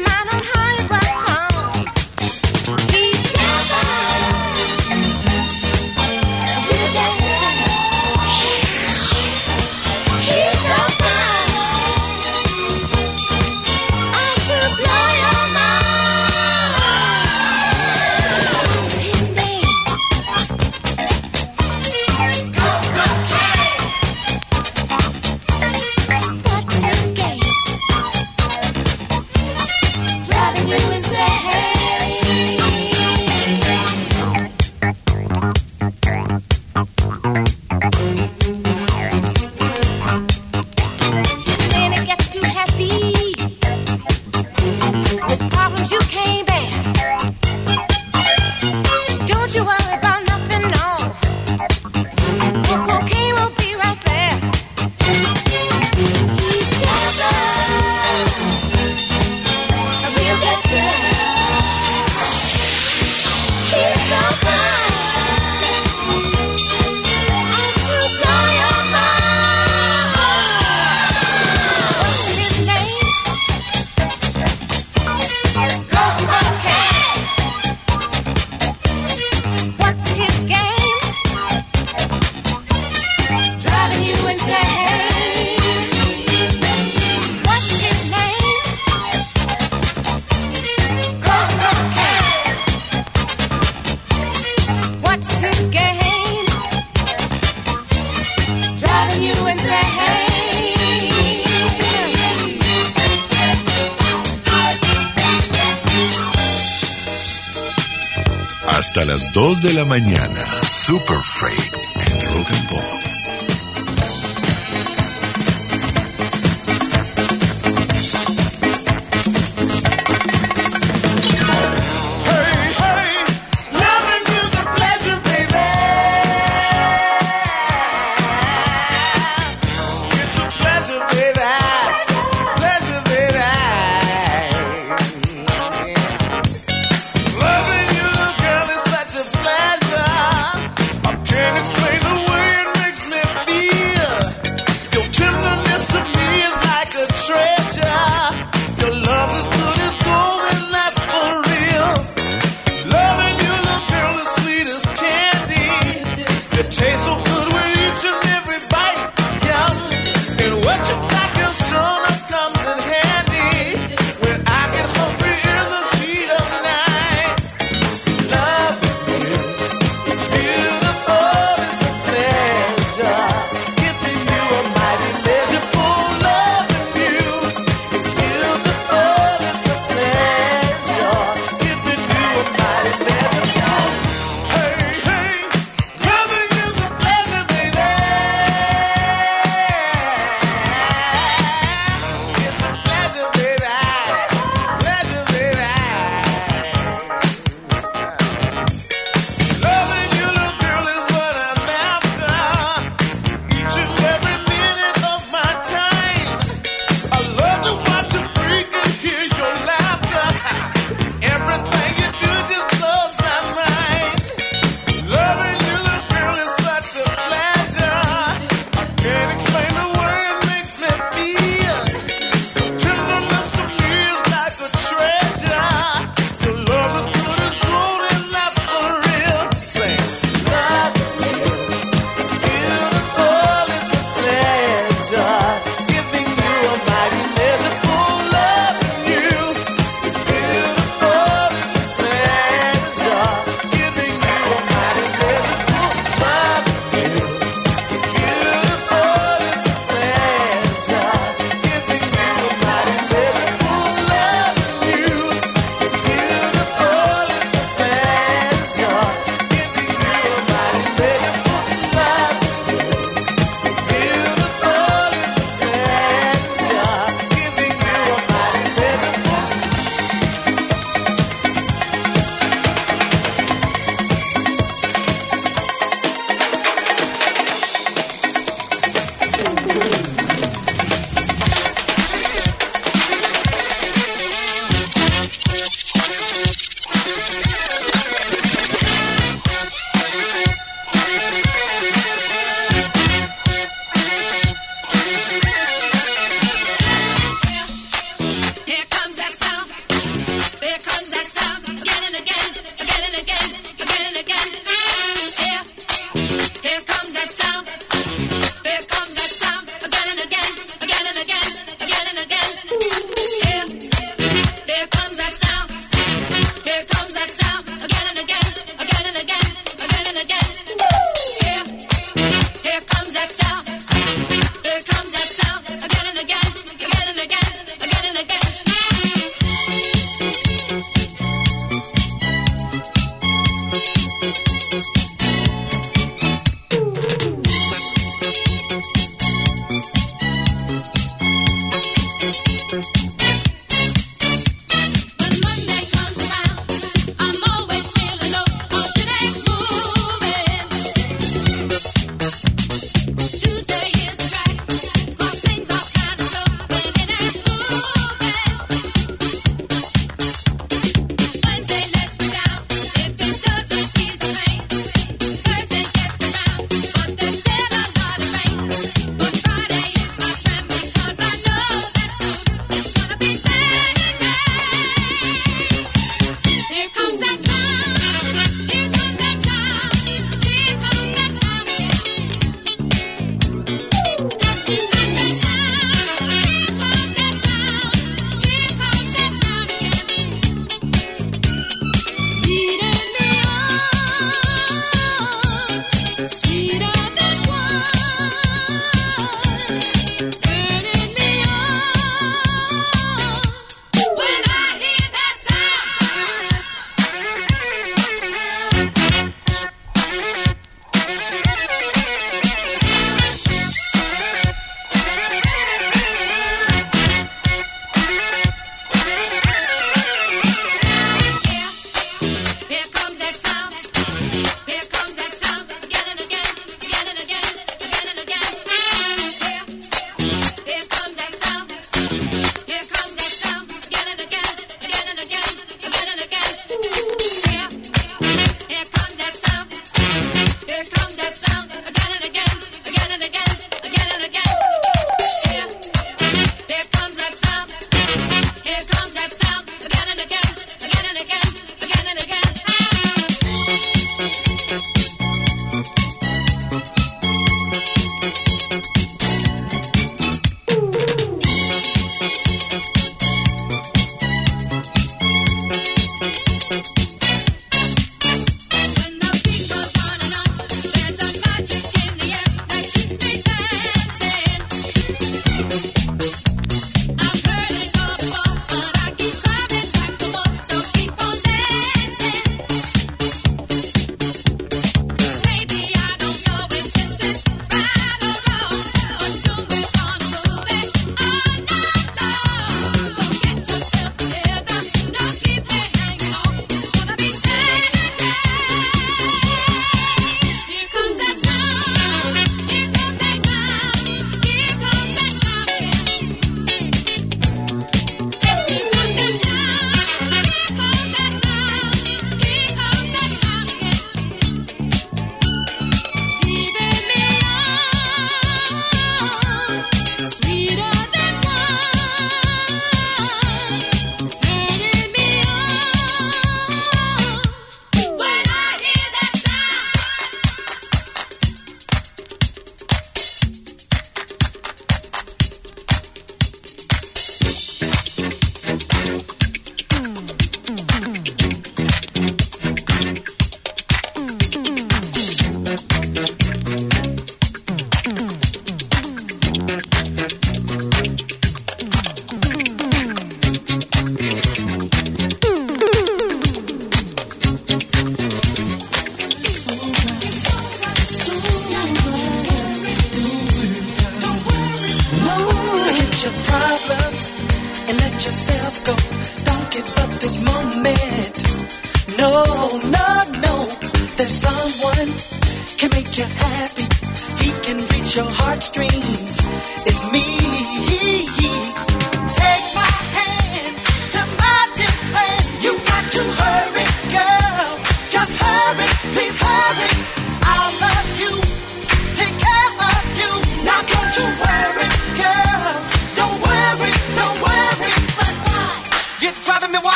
la mañana.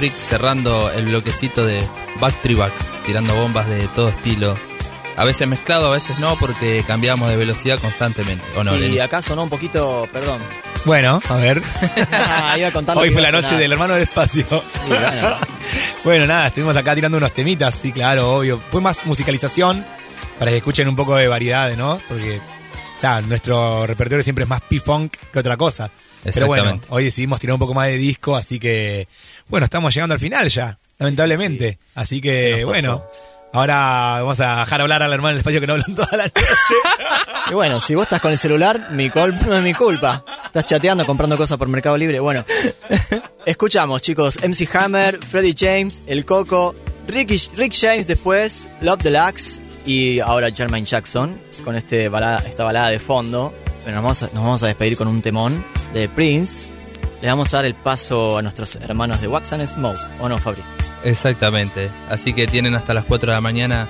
Freak cerrando el bloquecito de Backtree Back, tirando bombas de todo estilo. A veces mezclado, a veces no, porque cambiamos de velocidad constantemente. ¿O no, y acá sonó un poquito, perdón. Bueno, a ver. Ah, iba a contar lo Hoy fue la noche del hermano de espacio. Bueno, Bueno, nada, estuvimos acá tirando unos temitas, sí, claro, obvio. Fue más musicalización para que escuchen un poco de variedad, ¿no? Porque, o sea, nuestro repertorio siempre es más P-Funk que otra cosa. Pero bueno, hoy decidimos tirar un poco más de disco, así que, bueno, estamos llegando al final ya, lamentablemente. Así que, bueno, ahora vamos a dejar hablar al hermano del espacio que no hablan toda la noche. y bueno, si vos estás con el celular, mi no es mi culpa. Estás chateando, comprando cosas por Mercado Libre. Bueno, escuchamos, chicos. MC Hammer, Freddie James, El Coco, Ricky, Rick James después, Love Deluxe y ahora Jermaine Jackson con este balada- esta balada de fondo. Bueno, nos vamos, a, nos vamos a despedir con un temón de Prince. Le vamos a dar el paso a nuestros hermanos de Wax and Smoke, ¿o no, Fabri? Exactamente. Así que tienen hasta las 4 de la mañana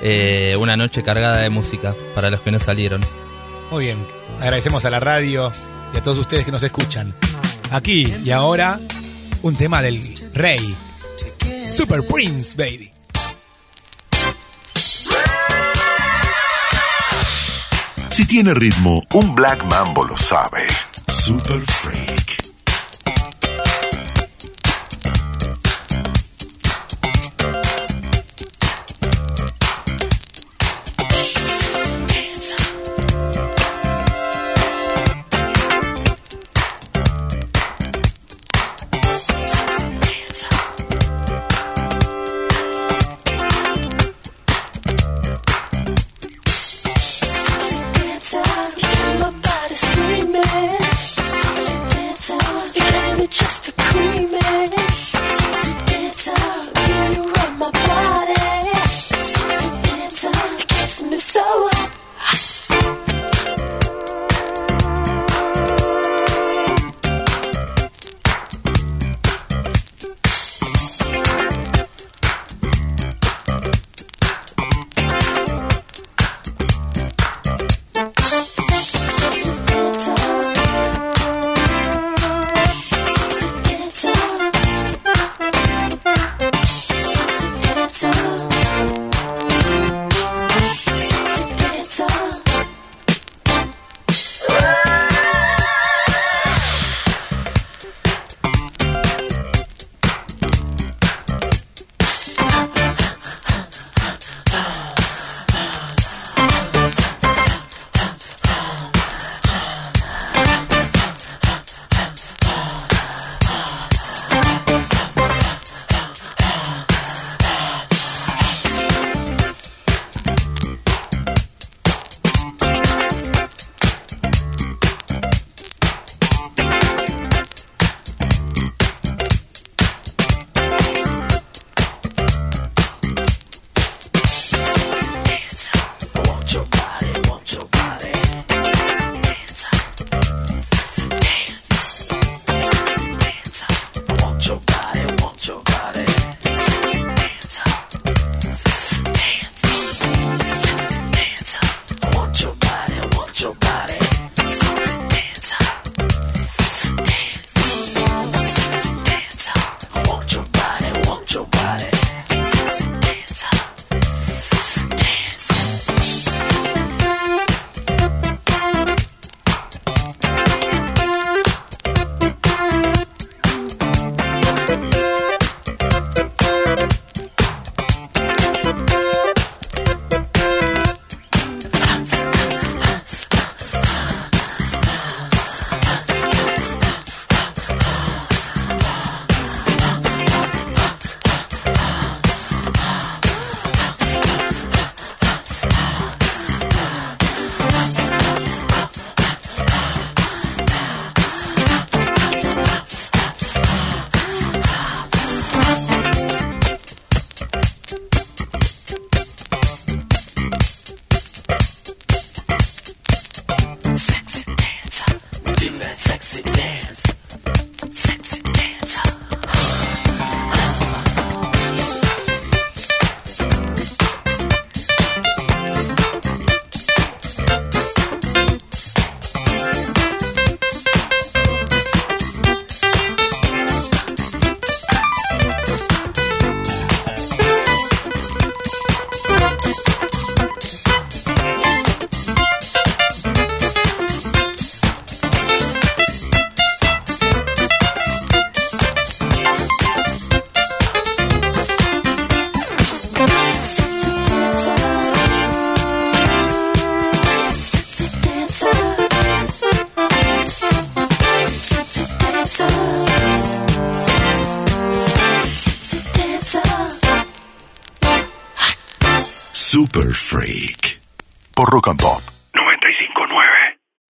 eh, una noche cargada de música para los que no salieron. Muy bien, agradecemos a la radio y a todos ustedes que nos escuchan. Aquí y ahora, un tema del rey. Super Prince, baby. Si tiene ritmo, un Black Mambo lo sabe. Super Freak.